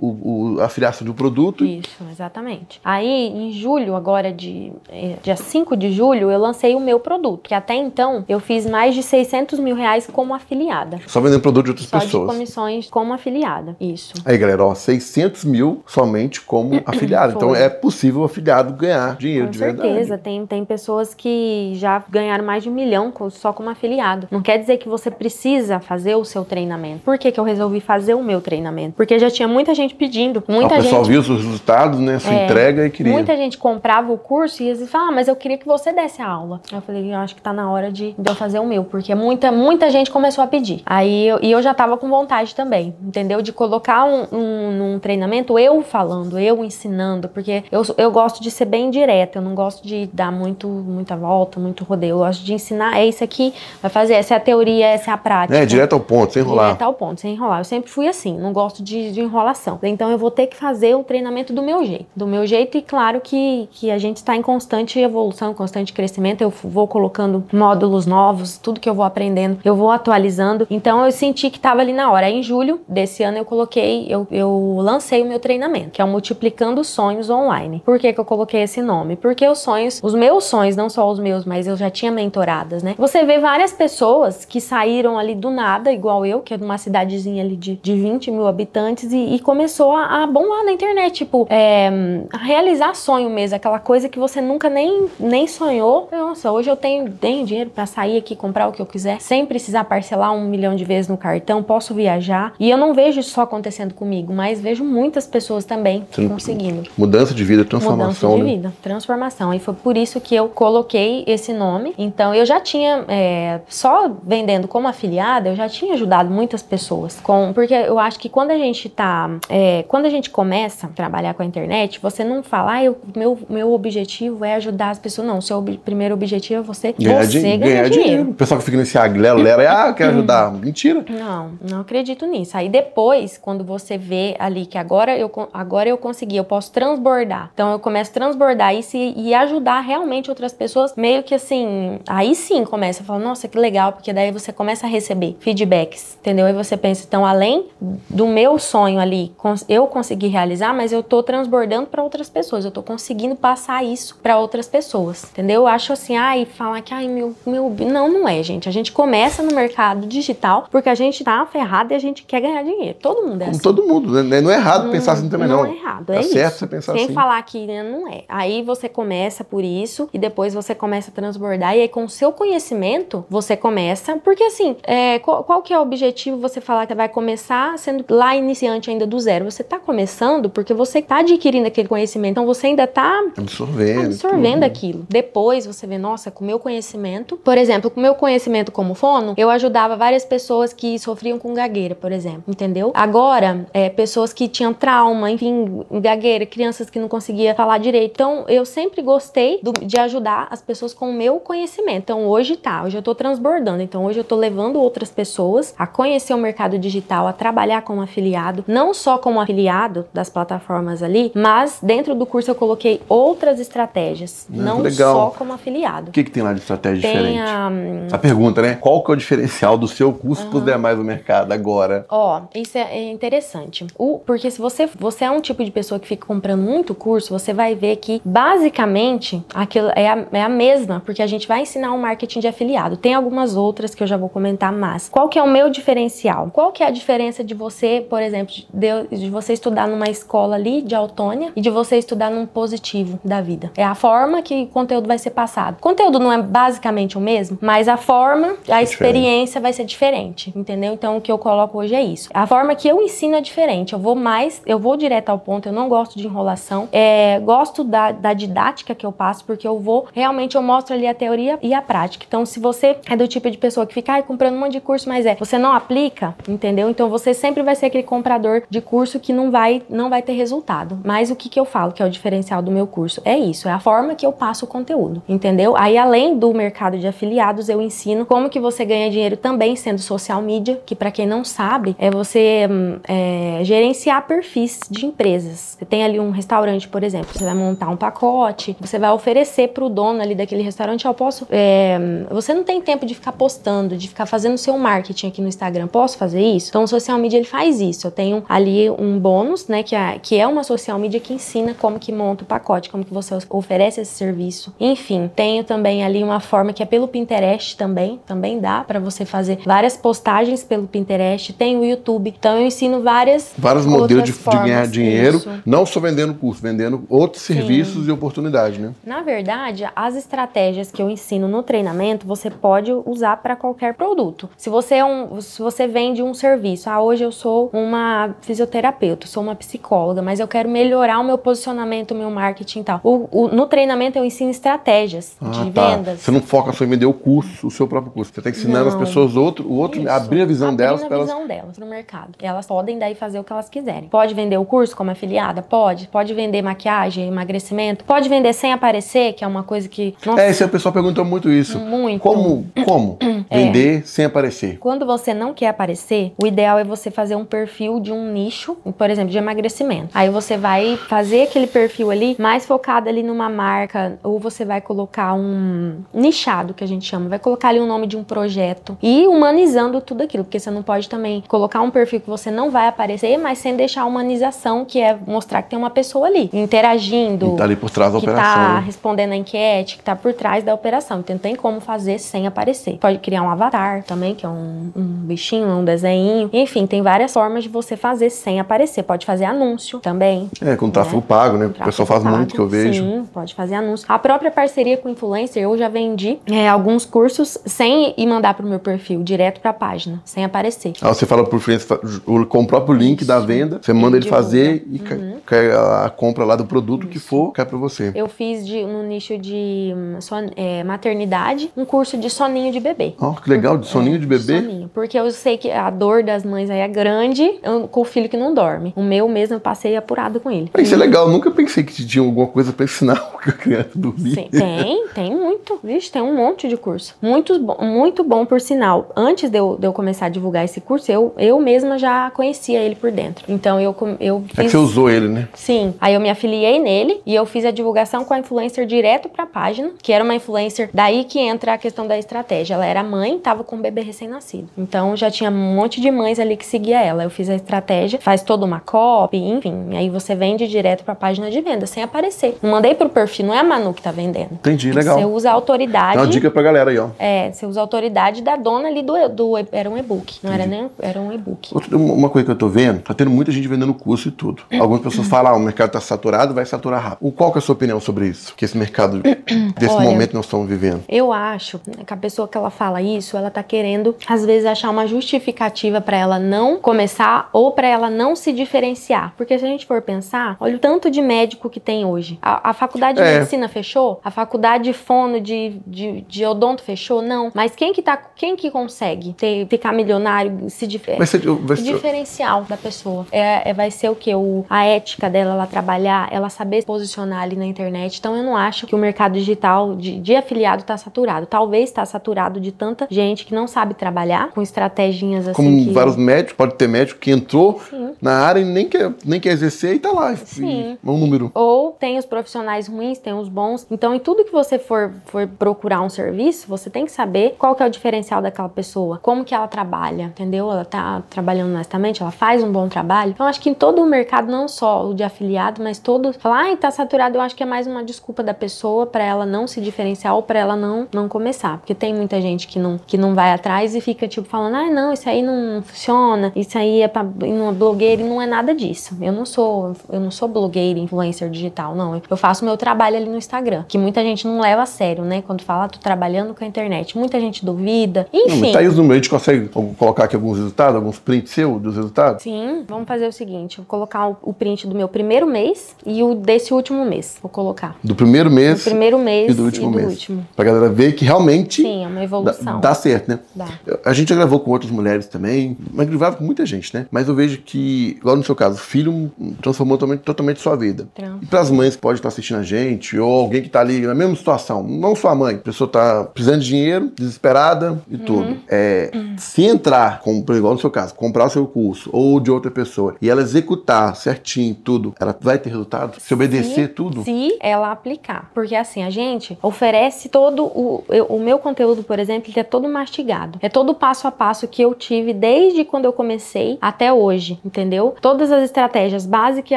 o- [clears throat] a afiliação de um produto. Isso, exatamente. Aí, em julho, agora de eh, dia 5 de julho, eu lancei o meu produto. Que até então eu fiz mais de 600 mil reais como afiliada. Só vendendo produto de outras Só de pessoas. comissões como afiliada. Isso. Aí, galera, ó, 600 mil somente como [clears throat] afiliado. Então é possível o afiliado ganhar dinheiro Com de certeza, verdade. tem, tem pessoas que já ganharam mais de um milhão só como afiliado. Não quer dizer que você precisa fazer o seu treinamento. Por que, que eu resolvi fazer o meu treinamento? Porque já tinha muita gente pedindo. Muita o pessoal gente viu os resultados, né? Sua É, entrega e queria. Muita gente comprava o curso e eles falavam, ah, mas eu queria que você desse a aula. Eu falei, eu acho que tá na hora de, de eu fazer o meu, porque muita, muita gente começou a pedir. Aí eu, e eu já tava com vontade também, entendeu? De colocar um, um, num treinamento eu falando, eu ensinando, porque eu, eu gosto de ser bem direta, eu não gosto de dar muito, muita volta, muito rodeio. Eu gosto de ensinar, é isso aqui, vai fazer, essa é a teoria, essa é a prática. É, direto ao ponto, sem enrolar. Direto ao ponto, sem enrolar. Eu sempre fui assim, não gosto de, de enrolação. Então eu vou ter que fazer o treinamento do meu jeito. Do meu jeito, e claro que, que a gente está em constante evolução, constante crescimento. Eu vou colocando módulos novos, tudo que eu vou aprendendo, eu vou atualizando. Então eu senti que estava ali na hora. Aí, em julho desse ano eu coloquei, eu, eu lancei o meu treinamento, que é o Multiplicando Sonhos Online. Por que, que eu coloquei esse nome? Porque os sonhos, os meus sonhos, não só os meus, mas eu já tinha mentoradas, né? Você vê várias pessoas que saíram ali do nada, igual eu, que é de uma cidadezinha ali de, de 20 mil habitantes, e, e começou a, a bombar na internet, tipo, é, a realizar sonho mesmo, aquela coisa que você nunca nem, nem sonhou. Nossa, hoje eu tenho, tenho dinheiro pra sair aqui, comprar o que eu quiser, sem precisar parcelar um milhão de vezes no cartão, posso viajar. E eu não vejo isso só acontecendo comigo, mas vejo muitas pessoas também conseguindo. Mudança de vida, Mudança transformação, de né? vida, transformação. E foi por isso que eu coloquei esse nome. Então, eu já tinha, é, só vendendo como afiliada, eu já tinha ajudado muitas pessoas. Com, porque eu acho que quando a gente tá, é, quando a gente começa a trabalhar com a internet, você não fala, ah, eu, meu, meu objetivo é ajudar as pessoas. Não, o seu ob- primeiro objetivo é você, Ganhar, você ganhar, ganhar dinheiro. dinheiro. O pessoal que fica nesse aglero, lera, ah, quer ajudar. Mentira. Não, não acredito nisso. Aí depois, quando você você vê ali que agora eu, agora eu consegui, eu posso transbordar. Então eu começo a transbordar isso e, e ajudar realmente outras pessoas, meio que assim, aí sim começa a falar, nossa, que legal, porque daí você começa a receber feedbacks, entendeu? Aí você pensa, então, além do meu sonho ali, eu consegui realizar, mas eu tô transbordando para outras pessoas, eu tô conseguindo passar isso para outras pessoas, entendeu? Eu acho assim, ai, falar que, ai, meu, meu. Não, não é, gente. A gente começa no mercado digital porque a gente tá ferrado e a gente quer ganhar dinheiro. Todo mundo é Como assim. todo mundo, né? Não é errado pensar assim também, não. Não é errado, é tá isso. certo você pensar Sem assim. falar que né, não é. Aí você começa por isso e depois você começa a transbordar e aí com o seu conhecimento você começa, porque assim, é, qual, qual, que é o objetivo você falar que vai começar sendo lá iniciante ainda do zero? Você tá começando porque você tá adquirindo aquele conhecimento, então você ainda tá absorvendo, absorvendo tudo. aquilo. Depois você vê, nossa, com o meu conhecimento, por exemplo, com o meu conhecimento como fono, eu ajudava várias pessoas que sofriam com gagueira, por exemplo, entendeu? Agora, é, pessoas que tinham trauma, enfim, gagueira, crianças que não conseguiam falar direito. Então, eu sempre gostei do, de ajudar as pessoas com o meu conhecimento. Então, hoje tá, hoje eu tô transbordando. Então, hoje eu tô levando outras pessoas a conhecer o mercado digital, a trabalhar como afiliado, não só como afiliado das plataformas ali, mas dentro do curso eu coloquei outras estratégias, Ah, não legal. só como afiliado. O que, que tem lá de estratégia Tem diferente? a. A pergunta, né? Qual que é o diferencial do seu curso para os demais do mercado agora? Ó, isso é é interessante. O, porque se você, você é um tipo de pessoa que fica comprando muito curso, você vai ver que basicamente aquilo é a, é a mesma, porque a gente vai ensinar o marketing de afiliado. Tem algumas outras que eu já vou comentar, mas qual que é o meu diferencial? Qual que é a diferença de você, por exemplo, de, de você estudar numa escola ali de autônia e de você estudar num positivo da vida? É a forma que o conteúdo vai ser passado. O conteúdo não é basicamente o mesmo, mas a forma, a experiência vai ser diferente, entendeu? Então o que eu coloco hoje é isso. A forma que eu ensino é diferente. Eu vou mais, eu vou direto ao ponto, eu não gosto de enrolação. É, gosto da, da didática que eu passo, porque eu vou, realmente eu mostro ali a teoria e a prática. Então, se você é do tipo de pessoa que fica ai, comprando um monte de curso, mas é, você não aplica, entendeu? Então você sempre vai ser aquele comprador de curso que não vai, não vai ter resultado. Mas o que, que eu falo que é o diferencial do meu curso? É isso, é a forma que eu passo o conteúdo, entendeu? Aí, além do mercado de afiliados, eu ensino como que você ganha dinheiro também sendo social media, que para quem não sabe, é você hum, é, gerenciar perfis de empresas. Você tem ali um restaurante, por exemplo, você vai montar um pacote, você vai oferecer para o dono ali daquele restaurante, eu posso. É, você não tem tempo de ficar postando, de ficar fazendo seu marketing aqui no Instagram. Posso fazer isso? Então, o social media ele faz isso. Eu tenho ali um bônus, né, que é, que é uma social media que ensina como que monta o pacote, como que você oferece esse serviço. Enfim, tenho também ali uma forma que é pelo Pinterest também, também dá para você fazer várias postagens pelo Pinterest. Tem o YouTube, então eu ensino várias Vários modelos de, de ganhar dinheiro, isso. não só vendendo curso, vendendo outros serviços e oportunidades, né? Na verdade, as estratégias que eu ensino no treinamento, você pode usar para qualquer produto. Se você é um, se você vende um serviço, ah, hoje eu sou uma fisioterapeuta, sou uma psicóloga, mas eu quero melhorar o meu posicionamento, o meu marketing e tal. O- o- no treinamento eu ensino estratégias Ah, de tá. vendas. Você não foca só em vender o curso, o seu próprio curso. Você está ensinando as Não. pessoas outro, o outro, Isso. abrir a visão Abrindo delas a para elas. visão delas no mercado. Elas podem daí fazer o que elas quiserem. Pode vender o curso como afiliada? Pode. Pode vender maquiagem, emagrecimento? Pode vender sem aparecer, que é uma coisa que. Nossa, É, esse o pessoal pergunta muito isso. Muito. Como, como [clears throat] É. vender sem aparecer? Quando você não quer aparecer, o ideal é você fazer um perfil de um nicho, por exemplo, de emagrecimento. Aí você vai fazer aquele perfil ali mais focado ali numa marca, ou você vai colocar um nichado que a gente chama, vai colocar ali o nome de um projeto e humanizando tudo aquilo, porque você não pode também colocar um perfil que você não vai aparecer, mas sem deixar a humanização, que é mostrar que tem uma pessoa ali interagindo E tá ali por trás da que operação. tá respondendo a enquete, que tá por trás da operação. Então tem como fazer sem aparecer. Pode criar um avatar também, que é um, um bichinho, um desenho. Enfim, tem várias formas de você fazer sem aparecer. Pode fazer anúncio também. É, com tráfego pago, né? O pessoal faz Tráfego muito que eu pago, vejo. Sim, pode fazer anúncio. A própria parceria com influencer, eu já vendi é, alguns cursos sem ir mandar pro meu perfil, direto pra página, sem aparecer. Aí você fala fa- o- com o próprio link da venda, você manda ele divulga. fazer e cai, cai a, a compra lá do produto que for, cai pra você. Eu fiz de, no nicho de hum, é, maternidade um curso de soninho de bebê. Ó, que legal, de soninho de bebê. Soninho. Porque eu sei que a dor das mães aí é grande eu- com o filho que não dorme. O meu mesmo eu passei apurado com ele. Isso é legal, nunca pensei que tinha alguma coisa pra ensinar [laughs] a criança a dormir. Sim, tem, tem muito. Vixe, tem um monte de curso. Muito bom, muito bom por sinal. Antes de eu, de eu começar a divulgar esse curso, eu, eu mesma já conhecia ele por dentro. Então eu, eu fiz. É que você usou ele, né? Sim. Aí eu me afiliei nele e eu fiz a divulgação com a influencer direto pra página, que era uma influencer. Daí que entra a questão da estratégia. Ela era mãe, tava com um bebê recém-nascido. Então já tinha um monte de mães ali que seguia ela. Eu fiz a estratégia, faz toda uma copy, enfim. Aí você vende direto pra página de venda, sem aparecer. Não mandei pro perfil, não é a Manu que tá vendendo. Entendi, legal. Você usa a autoridade. Dá uma dica pra galera aí, ó. É, você usa a autoridade da dona ali do. do era um e-book. Não era nem. Era um e-book. Uma coisa que eu tô vendo, tá tendo muita gente vendendo curso e tudo. Algumas pessoas falam, ah, o mercado tá saturado, vai saturar rápido. Qual que é a sua opinião sobre isso? Que esse mercado, [clears throat] desse Olha, momento que nós estamos vivendo. Eu acho que a pessoa que ela fala isso, ela tá querendo, às vezes, achar uma justificativa pra ela não começar ou pra ela não se diferenciar. Porque se a gente for pensar, olha o tanto de médico que tem hoje. A, a faculdade de É. medicina fechou? A faculdade de fono, de, de, de odonto fechou? Não. Mas quem que, tá, quem que consegue ter, ficar milionário, se diferenciar? Diferencial da pessoa. É, é- vai ser o que? O, a ética dela, ela trabalhar, ela saber se posicionar ali na internet. Então eu não acho que o mercado digital de, de afiliado tá saturado. Talvez tá saturado de tanta gente que não sabe trabalhar com estratégias assim. como que... vários médicos, pode ter médico que entrou Sim. na área e nem quer, nem quer exercer e tá lá. E- Sim. É um número. Ou tem os profissionais ruins, tem os bons. Então, em tudo que você for, for procurar um serviço, você tem que saber qual que é o diferencial daquela pessoa, como que ela trabalha, entendeu? Ela tá trabalhando honestamente, ela faz um bom trabalho. Então, acho que em todo o mercado, não só o de afiliado, mas todo falar, ai, tá saturado, eu acho que é mais uma desculpa da pessoa pra ela não se diferenciar ou pra ela não não começar, porque tem muita gente que não que não vai atrás e fica tipo falando, ai, não, isso aí não funciona, isso aí é pra ir numa blogueira e não é nada disso. Eu não sou, eu não sou blogueira, influencer digital, não. Eu faço meu trabalho ali no Instagram, que muita gente não leva a sério, né? Quando fala, ah, tô trabalhando com a internet. Muita gente duvida. Não, Enfim. mas tá aí os números, a gente consegue colocar aqui alguns resultados, alguns prints seus dos resultados? Sim, vamos fazer o seguinte: vou colocar o print do meu primeiro mês e o desse último mês. Vou colocar. Do primeiro mês Do primeiro mês e do último mês. último. Pra galera ver que realmente Sim, é uma dá, evolução. dá certo, né? Dá. A gente já gravou com outras mulheres também, mas gravava com muita gente, né? Mas eu vejo que, igual no seu caso, o filho transformou totalmente, totalmente sua vida. Tram. E pras mães que podem estar assistindo a gente, ou alguém que tá ali na mesma situação, não sua mãe, a pessoa tá precisando de dinheiro, desesperada e tudo. É, Se entrar, por igual no seu caso, comprar o seu curso ou de outra pessoa e ela executar certinho tudo, ela vai ter resultado? Se obedecer tudo? Se ela aplicar. Porque assim, a gente oferece todo o. o meu conteúdo, por exemplo, ele é todo mastigado. É todo passo a passo que eu tive desde quando eu comecei até hoje, entendeu? Todas as estratégias básica e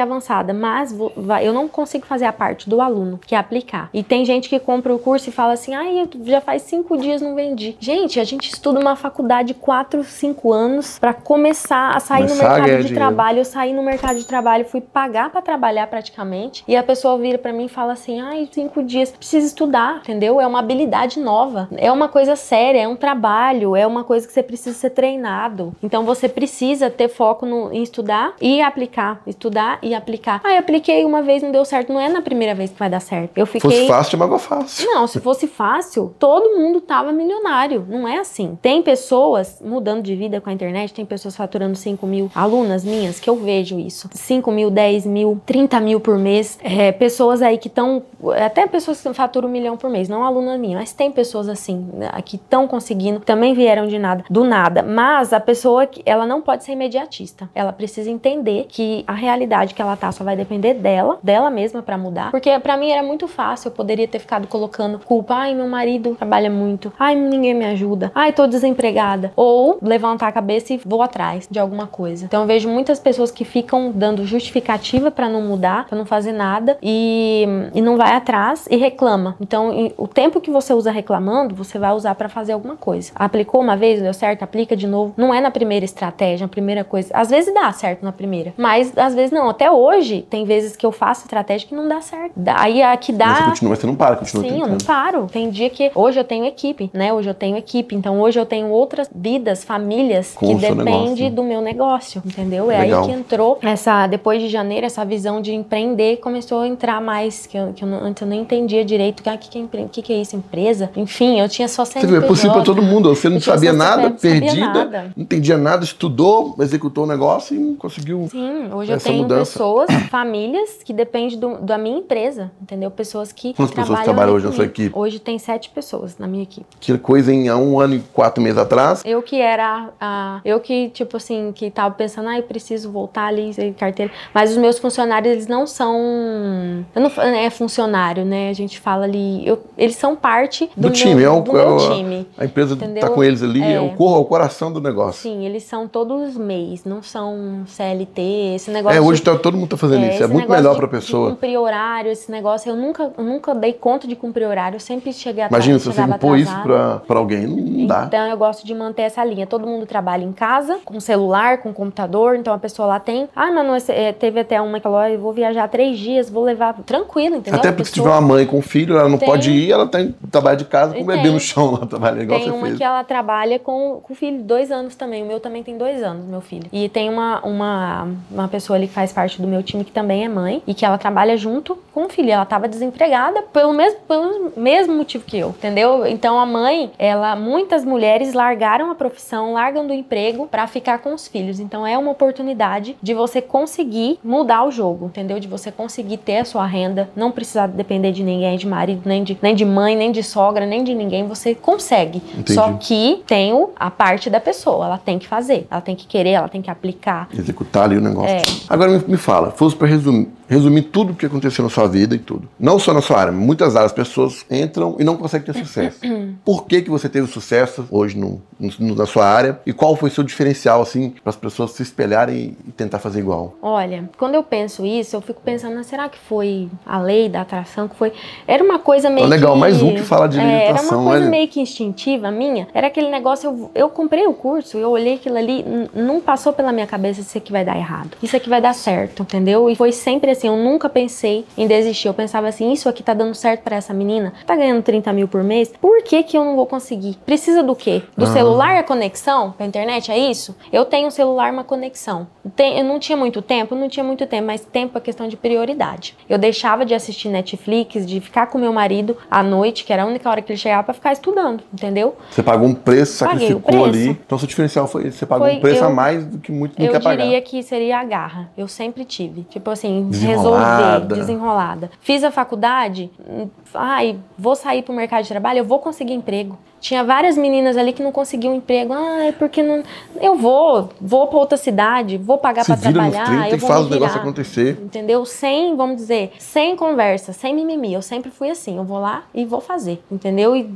avançada. Mas vo- vai- eu não consigo fazer a parte do aluno, que é aplicar. E tem gente que compra o curso e fala assim: ai, já faz cinco dias não vendi. Gente, a gente estuda uma faculdade quatro, cinco anos pra começar a sair Começar no mercado de dinheiro. trabalho eu saí no mercado de trabalho, fui pagar pra trabalhar praticamente, e a pessoa vira pra mim e fala assim: ai, cinco dias, precisa estudar, entendeu? É uma habilidade nova, é uma coisa séria, é um trabalho, é uma coisa que você precisa ser treinado. Então você precisa ter foco no, em estudar e aplicar, estudar e aplicar. Ah, eu apliquei uma vez, não deu certo, não é na primeira vez que vai dar certo. Eu Se fiquei. fosse fácil, chamava fácil. Não, se fosse fácil, todo mundo tava milionário. Não é assim. Tem pessoas mudando de vida com a internet, tem pessoas faturando 5 mil, alunas minhas, que eu vejo isso. 5 mil, 10 mil, 30 mil por mês. É, pessoas aí que estão. Até pessoas que faturam um milhão por mês, não aluna minha, mas tem pessoas assim, né, que estão conseguindo, também vieram de nada, do nada. Mas a pessoa, ela não pode ser imediatista. Ela precisa entender que a realidade que ela tá só vai depender dela, dela mesma pra mudar. Porque pra mim era muito fácil, eu poderia ter ficado colocando culpa. Ai, meu marido trabalha muito. Ai, ninguém me ajuda. Ai, tô desempregada. Ou levantar a cabeça e vou atrás de alguma coisa. Então eu vejo muitas pessoas que ficam dando justificativa pra não mudar, pra não fazer nada e, e não vai atrás e reclama. Então o tempo que você usa reclamando, você vai usar pra fazer alguma coisa. Aplicou uma vez, deu certo, aplica de novo. Não é na primeira estratégia, na primeira coisa. Às vezes dá certo na primeira, mas às vezes não. Até hoje tem vezes que eu faço estratégia que não dá certo. Aí a que dá Mas você continua, você não para, continua Sim, eu não tentando. paro. Tem dia que hoje eu tenho equipe, né? Hoje eu tenho equipe. Então hoje eu tenho outras vidas, famílias Com que depende negócio. do meu negócio, entendeu? É Legal. aí que entrou essa depois de janeiro essa visão de empreender começou a entrar mais que, eu, que eu não- antes eu entendia direito o que, que, é que, que é isso empresa. Enfim, eu tinha só Você é CNPJ. possível para todo mundo. Você não sabia nada, CPF, sabia perdida, nada. não entendia nada, estudou, executou o negócio e conseguiu, conseguiu. Sim, hoje eu tenho mudança. pessoas, [coughs] famílias que dependem do- da minha empresa, entendeu? Pessoas que Quantas pessoas trabalham hoje na sua equipe? Hoje tem sete pessoas na minha equipe. Que coisa em há um ano e quatro meses atrás. Eu que era a. Eu que, tipo assim, que tava pensando, ah, eu preciso voltar ali, carteira. Mas os meus funcionários, eles não são. Eu não é funcionário, né? A gente fala ali. eu- eles são parte do, Do meu, time, é o- do meu é o- time. A empresa Entendeu? tá com eles ali, é, É. o, cor, é o coração do negócio. Sim, eles são todos MEIs, não são CLT, esse negócio. É, hoje de- tá, todo mundo tá fazendo isso. É muito melhor de- pra pessoa. De cumprir horário, esse negócio, eu nunca, eu nunca dei conta de cumprir horário, eu sempre cheguei atrasada. Imagina se você impor isso pra alguém. Não, não dá. Então eu gosto de manter essa linha. Todo mundo trabalha em casa, com celular, com computador. Então a pessoa lá tem. Ah, mas não, esse- é, teve até uma que falou: "Ah, eu vou viajar três dias, vou levar tranquilo, entendeu? Até A porque se tiver uma mãe com um filho, ela não Tem. pode ir, ela tem trabalho de casa com o bebê tem. no chão lá, trabalha igual Tem uma fez. que ela trabalha com, com o filho, dois anos também. O meu também tem dois anos, meu filho. E tem uma, uma, uma pessoa ali que faz parte do meu time que também é mãe e que ela trabalha junto com o filho. Ela tava desempregada pelo mesmo, pelo mesmo motivo que eu, entendeu? Então a mãe, ela, muitas mulheres largaram a profissão, largam do emprego pra ficar com os filhos. Então é uma oportunidade de você conseguir mudar o jogo, entendeu? De você conseguir ter a sua renda, não precisar depender de ninguém, de marido, nem de, nem de mãe, nem de sogra, nem de ninguém. Você consegue. Entendi. Só que tem o- a parte da pessoa, ela tem que fazer, ela tem que querer, ela tem que aplicar. Executar ali o negócio. É. Agora me, me fala, fosse pra resumir, resumir tudo o que aconteceu na sua vida e tudo. Não só na sua área, muitas áreas, as pessoas entram e não conseguem ter sucesso. [clears throat] Por que, que você teve sucesso hoje no, no- na sua área? E qual foi o seu diferencial, assim, para as pessoas se espelharem e tentar fazer igual? Olha, quando eu penso isso, eu fico pensando, "Ah, será que foi a lei da atração que foi? Era uma coisa meio legal, que... mais um que fala de de É, Era uma coisa olha. meio que instintiva minha. Era aquele negócio, eu, eu comprei o curso, eu olhei aquilo ali, não passou pela minha cabeça isso aqui vai dar errado. Isso aqui vai dar certo, entendeu? E foi sempre assim, eu nunca pensei em desistir. Eu pensava assim, isso aqui tá dando certo pra essa menina? Tá ganhando 30 mil por mês? Por que que eu não vou conseguir? Precisa do quê? Do Ah. celular a conexão? Pra internet, é isso? Eu tenho um celular, uma conexão. Tem- eu não tinha muito tempo? Não tinha muito tempo, mas tempo é questão de prioridade. Eu deixava de assistir Netflix, de ficar com meu marido à noite, que era a única hora que ele chegava, pra ficar estudando, entendeu? Você pagou um preço, sacrificou preço. ali. Então, seu diferencial foi você pagou Foi um preço eu- a mais do que muito não eu quer pagar. diria que seria a garra. Eu sempre tive. Tipo assim, Desenrolada. resolver, desenrolada. Fiz a faculdade, hum, ai, vou sair pro mercado de trabalho, eu vou conseguir emprego. Tinha várias meninas ali que não conseguiam emprego. Ah, é porque não. Eu vou, vou pra outra cidade, vou pagar pra vira nos trabalhar, 30 eu e vou faz o negócio acontecer. Entendeu? Sem, vamos dizer, sem conversa, sem mimimi. Eu sempre fui assim. Eu vou lá e vou fazer. Entendeu? E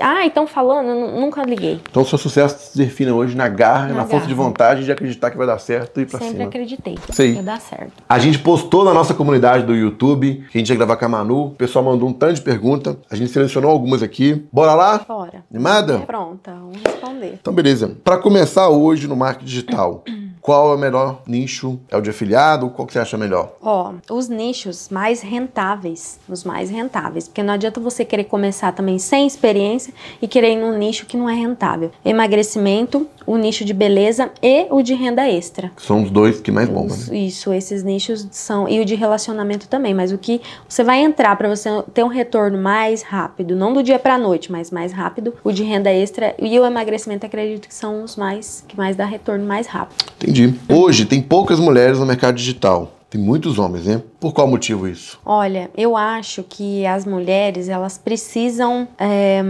ah, estão falando, nunca liguei. Então, seu sucesso se define hoje na garra, na, Na força de garra. vontade de acreditar que vai dar certo e ir pra sempre cima. acreditei Isso aí. que ia dar certo. A gente postou na nossa comunidade do YouTube que a gente ia gravar com a Manu. O pessoal mandou um tanto de perguntas. A gente selecionou algumas aqui. Bora lá? Bora. Animada? Pronta, vamos responder. Então, beleza. Para começar hoje no marketing digital, qual é o melhor nicho? É o de afiliado? Qual que você acha melhor? Ó, os nichos mais rentáveis, os mais rentáveis, porque não adianta você querer começar também sem experiência e querer ir num nicho que não é rentável. Emagrecimento, o nicho de beleza e o de renda extra. São os dois que mais bombam, né? isso, esses nichos são e o de relacionamento também, mas o que você vai entrar para você ter um retorno mais rápido, não do dia para noite, mas mais rápido, o de renda extra e o emagrecimento acredito que são os mais que mais dá retorno mais rápido. Entendi. Hoje tem poucas mulheres no mercado digital. Tem muitos homens, né? Por qual motivo isso? Olha, eu acho que as mulheres elas precisam é,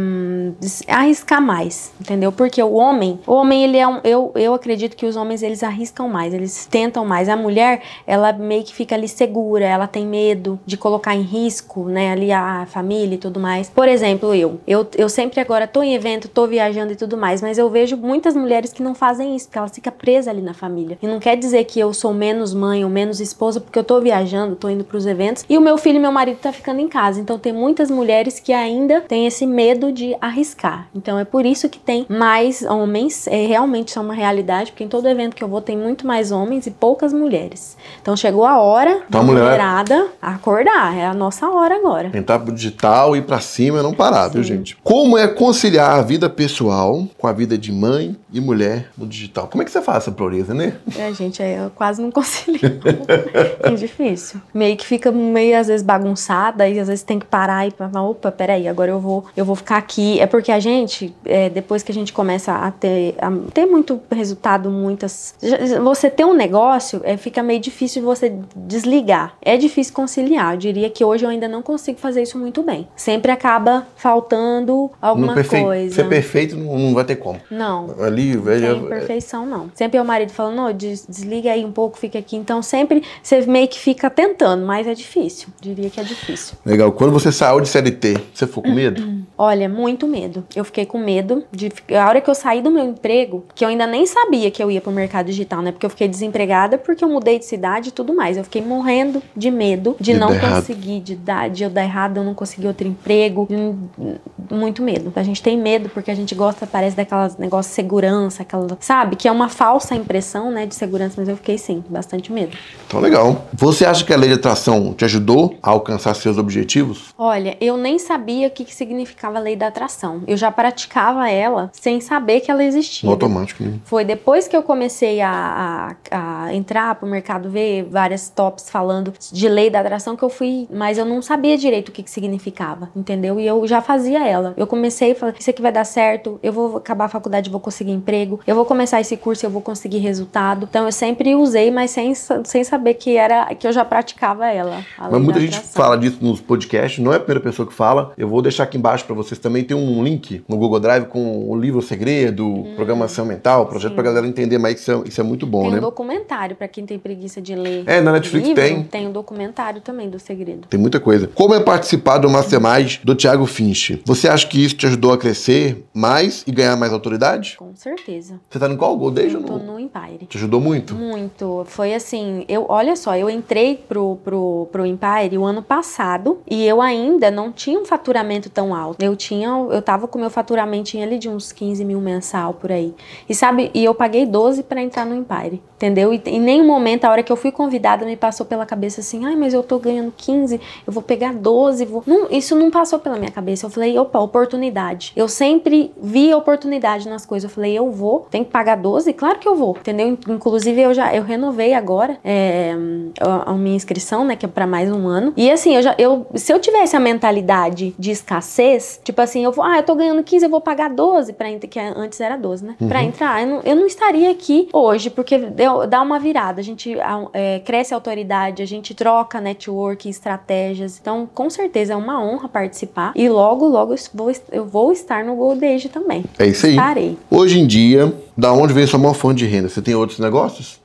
arriscar mais, entendeu? Porque o homem, o homem ele é um, eu, eu acredito que os homens eles arriscam mais, eles tentam mais. A mulher ela meio que fica ali segura, ela tem medo de colocar em risco, né? Ali a família e tudo mais. Por exemplo, eu, eu, eu sempre agora tô em evento, tô viajando e tudo mais, mas eu vejo muitas mulheres que não fazem isso, porque elas ficam presas ali na família. E não quer dizer que eu sou menos mãe ou menos esposa porque eu tô viajando, tô indo pros eventos e o meu filho e meu marido tá ficando em casa. Então tem muitas mulheres que ainda têm esse medo de arriscar. Então é por isso que tem mais homens, é realmente isso é uma realidade, porque em todo evento que eu vou tem muito mais homens e poucas mulheres. Então chegou a hora Então, da mulher- mulherada acordar, é a nossa hora agora. Tentar pro digital, ir pra cima não parar, viu, Sim. gente? Como é conciliar a vida pessoal com a vida de mãe e mulher no digital. Como é que você faz essa proeza, né? É, gente, aí eu quase não concilio. [laughs] é difícil. Meio que fica meio, às vezes, bagunçada, e às vezes tem que parar e falar, opa, peraí, agora eu vou, eu vou ficar aqui. É porque a gente, é, depois que a gente começa a ter, a ter muito resultado, muitas. Você ter um negócio, é, fica meio difícil de você desligar. É difícil conciliar. Eu diria que hoje eu ainda não consigo fazer isso muito bem. Sempre acaba faltando alguma perfei... coisa. Ser perfeito não, não vai ter como. Não. Ali, veja. Sem perfeição, não. Sempre é o marido falando, desliga aí um pouco, fica aqui. Então sempre você meio que fica tentando, mas é difícil. Diria que é difícil. Legal. Quando você saiu de CLT, você ficou com medo? [clears throat] Olha, muito medo. Eu fiquei com medo de. A hora que eu saí do meu emprego, que eu ainda nem sabia que eu ia pro mercado digital, né? Porque eu fiquei desempregada porque eu mudei de cidade e tudo mais. Eu fiquei morrendo de medo de, De não conseguir, de, dar, de eu dar errado, eu não conseguir outro emprego. de- Muito medo. A gente tem medo porque a gente gosta, parece, daquelas negócios de segurança, aquela. Sabe? Que é uma falsa impressão, né? De segurança, mas eu fiquei sim, bastante medo. Então, legal. Você acha que a lei de atração te ajudou a alcançar seus objetivos? Olha, eu nem sabia o que, significava a lei da atração. Eu já praticava ela sem saber que ela existia. No automático, né? Foi depois que eu comecei a, a, a entrar pro mercado, ver várias tops falando de lei da atração que eu fui, mas eu não sabia direito o que, que significava, entendeu? E eu já fazia ela. Eu comecei e falei, isso aqui vai dar certo, eu vou acabar a faculdade, vou conseguir emprego, eu vou começar esse curso, eu vou conseguir resultado. Então eu sempre usei, mas sem, sem saber que era que eu já praticava ela. a lei Mas muita gente fala disso nos podcasts, não é a primeira pessoa que fala. Eu vou deixar aqui embaixo para vocês também. Tem um link no Google Drive com o livro Segredo, programação mental, projeto Hum. pra galera entender mais que isso é, isso é muito bom, Tem né? um documentário pra quem tem preguiça de ler. É, na Netflix livro, tem. Tem um documentário também do segredo. Tem muita coisa. Como é participar do Mastermind do Thiago Finch? Você acha que isso te ajudou a crescer mais e ganhar mais autoridade? Com certeza. Você tá no qual? Age Eu ou tô não? no Empire. Te ajudou muito? Muito. Foi assim, eu, olha só, eu entrei pro, pro, pro Empire o ano passado e eu ainda não tinha um faturamento tão alto. Eu tinha, eu tava com meu faturamento ali de uns 15 mil mensal por aí. E sabe, e eu paguei 12 pra entrar no Empire, entendeu? E em nenhum momento, a hora que eu fui convidada, me passou pela cabeça assim, ai, mas eu tô ganhando 15, eu vou pegar 12, vou... Não, isso não passou pela minha cabeça. Eu falei, opa, oportunidade. Eu sempre vi oportunidade nas coisas. Eu falei, eu vou, tem que pagar 12? Claro que eu vou, entendeu? Inclusive, eu já eu renovei agora é, a minha inscrição, né, que é pra mais um ano. E assim, eu já, eu, se eu tivesse a mentalidade de escassez, tipo assim, eu vou, ah, eu tô ganhando 15, eu vou pagar 12 pra entrar, que antes era 12, né? Pra entrar, eu não, eu não estaria aqui hoje, porque deu, dá uma virada. A gente é, cresce a autoridade, a gente troca network, estratégias. Então, com certeza é uma honra participar. E logo, logo eu vou, eu vou estar no Gold Age também. É isso aí. Estarei. Hoje em dia, da onde vem sua maior fonte de renda? Você tem outros negócios?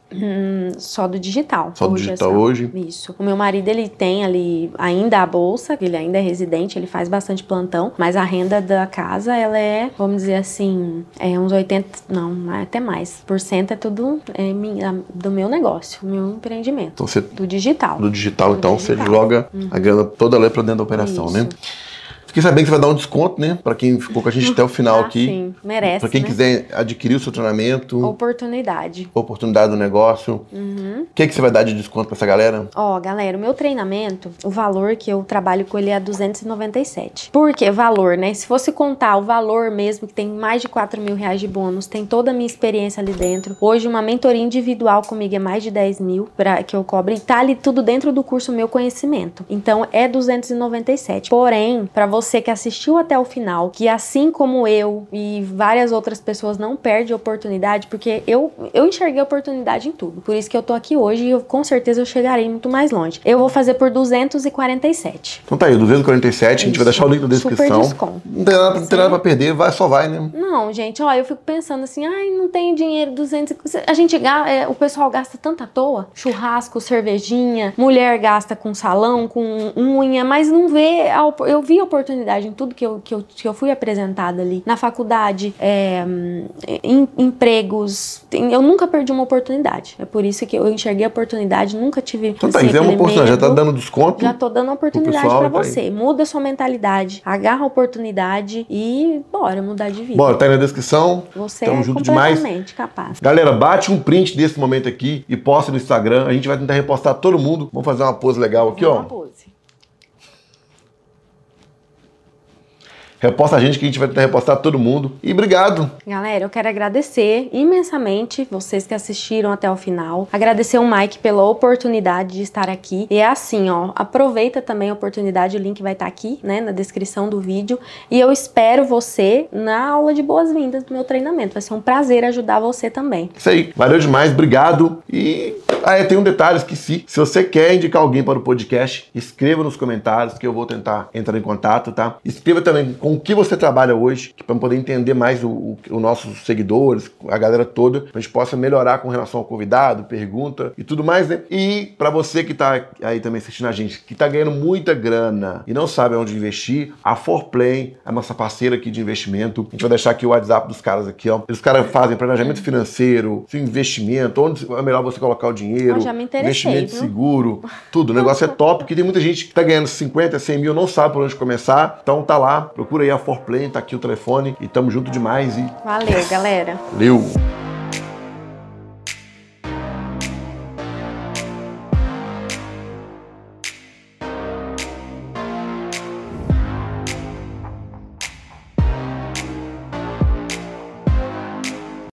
Só do digital. Só do é digital hoje? Isso. O meu marido, ele tem ali ainda a bolsa, ele ainda é residente, ele faz bastante plantão, mas a renda da casa, ela é, vamos dizer assim, é uns 80, não, é até mais. Por cento é tudo é do meu negócio, do meu empreendimento. Então você Do digital. do digital, Do então digital. você joga a grana toda lá pra dentro da operação, Isso. né? Fiquei sabendo que você vai dar um desconto, né? Pra quem ficou com a gente até o [laughs] final Ah, aqui. sim. Merece, Pra quem né? quiser adquirir o seu treinamento, Oportunidade. oportunidade do negócio. Uhum. O que, que você vai dar de desconto pra essa galera? Ó, galera, o meu treinamento, o valor que eu trabalho com ele é 297. Por que valor, né? Se fosse contar o valor mesmo, que tem mais de 4 mil reais de bônus, tem toda a minha experiência ali dentro. Hoje, uma mentoria individual comigo é mais de 10 mil pra, que eu cobro. E tá ali tudo dentro do curso Meu Conhecimento. Então, é 297. Porém, pra você que assistiu até o final, que assim como eu e várias outras pessoas não perde a oportunidade, porque eu, eu enxerguei a oportunidade em tudo. Por isso que eu tô aqui hoje e eu, com certeza eu chegarei muito mais longe. Eu vou fazer por 247. Então tá aí, 247, a gente vai deixar o link na Super descrição. desconto. Não tem nada, não tem nada pra perder, vai, só vai, né? Não, gente, ó, eu fico pensando assim, ai, não tenho dinheiro, 200. A gente, é, o pessoal gasta tanto à toa. Churrasco, cervejinha, mulher gasta com salão, com unha, mas não vê. a eu vi oportunidade em tudo que eu, que eu, que eu fui apresentada ali. Na faculdade, é, em- empregos. Eu nunca perdi uma oportunidade. É por isso que eu enxerguei a oportunidade, nunca tive. Então tá, assim, é uma oportunidade, já tá medo. dando desconto. Já tô dando oportunidade pra tá você. Muda sua mentalidade, agarra a oportunidade e bora mudar de vida. Bora, tá aí na descrição. Você Tamo é junto demais. completamente capaz. Galera, bate um print desse momento aqui e posta no Instagram. A gente vai tentar repostar todo mundo. Vamos fazer uma pose legal aqui, Uma ó. pose. Reposta a gente que a gente vai tentar repostar todo mundo. E obrigado. Galera, eu quero agradecer imensamente vocês que assistiram até o final. Agradecer o Mike pela oportunidade de estar aqui. E é assim, ó, aproveita também a oportunidade, o link vai estar aqui, né, na descrição do vídeo. E eu espero você na aula de boas-vindas do meu treinamento. Vai ser um prazer ajudar você também. Isso aí. Valeu demais, obrigado. E ah, é, tem um detalhe, esqueci. Se você quer indicar alguém para o podcast, escreva nos comentários que eu vou tentar entrar em contato, tá? Escreva também com o que você trabalha hoje, para poder entender mais os nossos seguidores, a galera toda, para a gente possa melhorar com relação ao convidado, pergunta e tudo mais, né? E para você que está aí também assistindo a gente, que está ganhando muita grana e não sabe onde investir, a Forplay, a nossa parceira aqui de investimento, a gente vai deixar aqui o WhatsApp dos caras aqui, ó. Os caras fazem planejamento financeiro, investimento, onde é melhor você colocar o dinheiro investimento viu? seguro, tudo. O negócio é top, porque tem muita gente que tá ganhando 50, 100 mil, não sabe por onde começar. Então tá lá, procura aí a Forplay, tá aqui o telefone e tamo junto demais e... Valeu, galera. Valeu!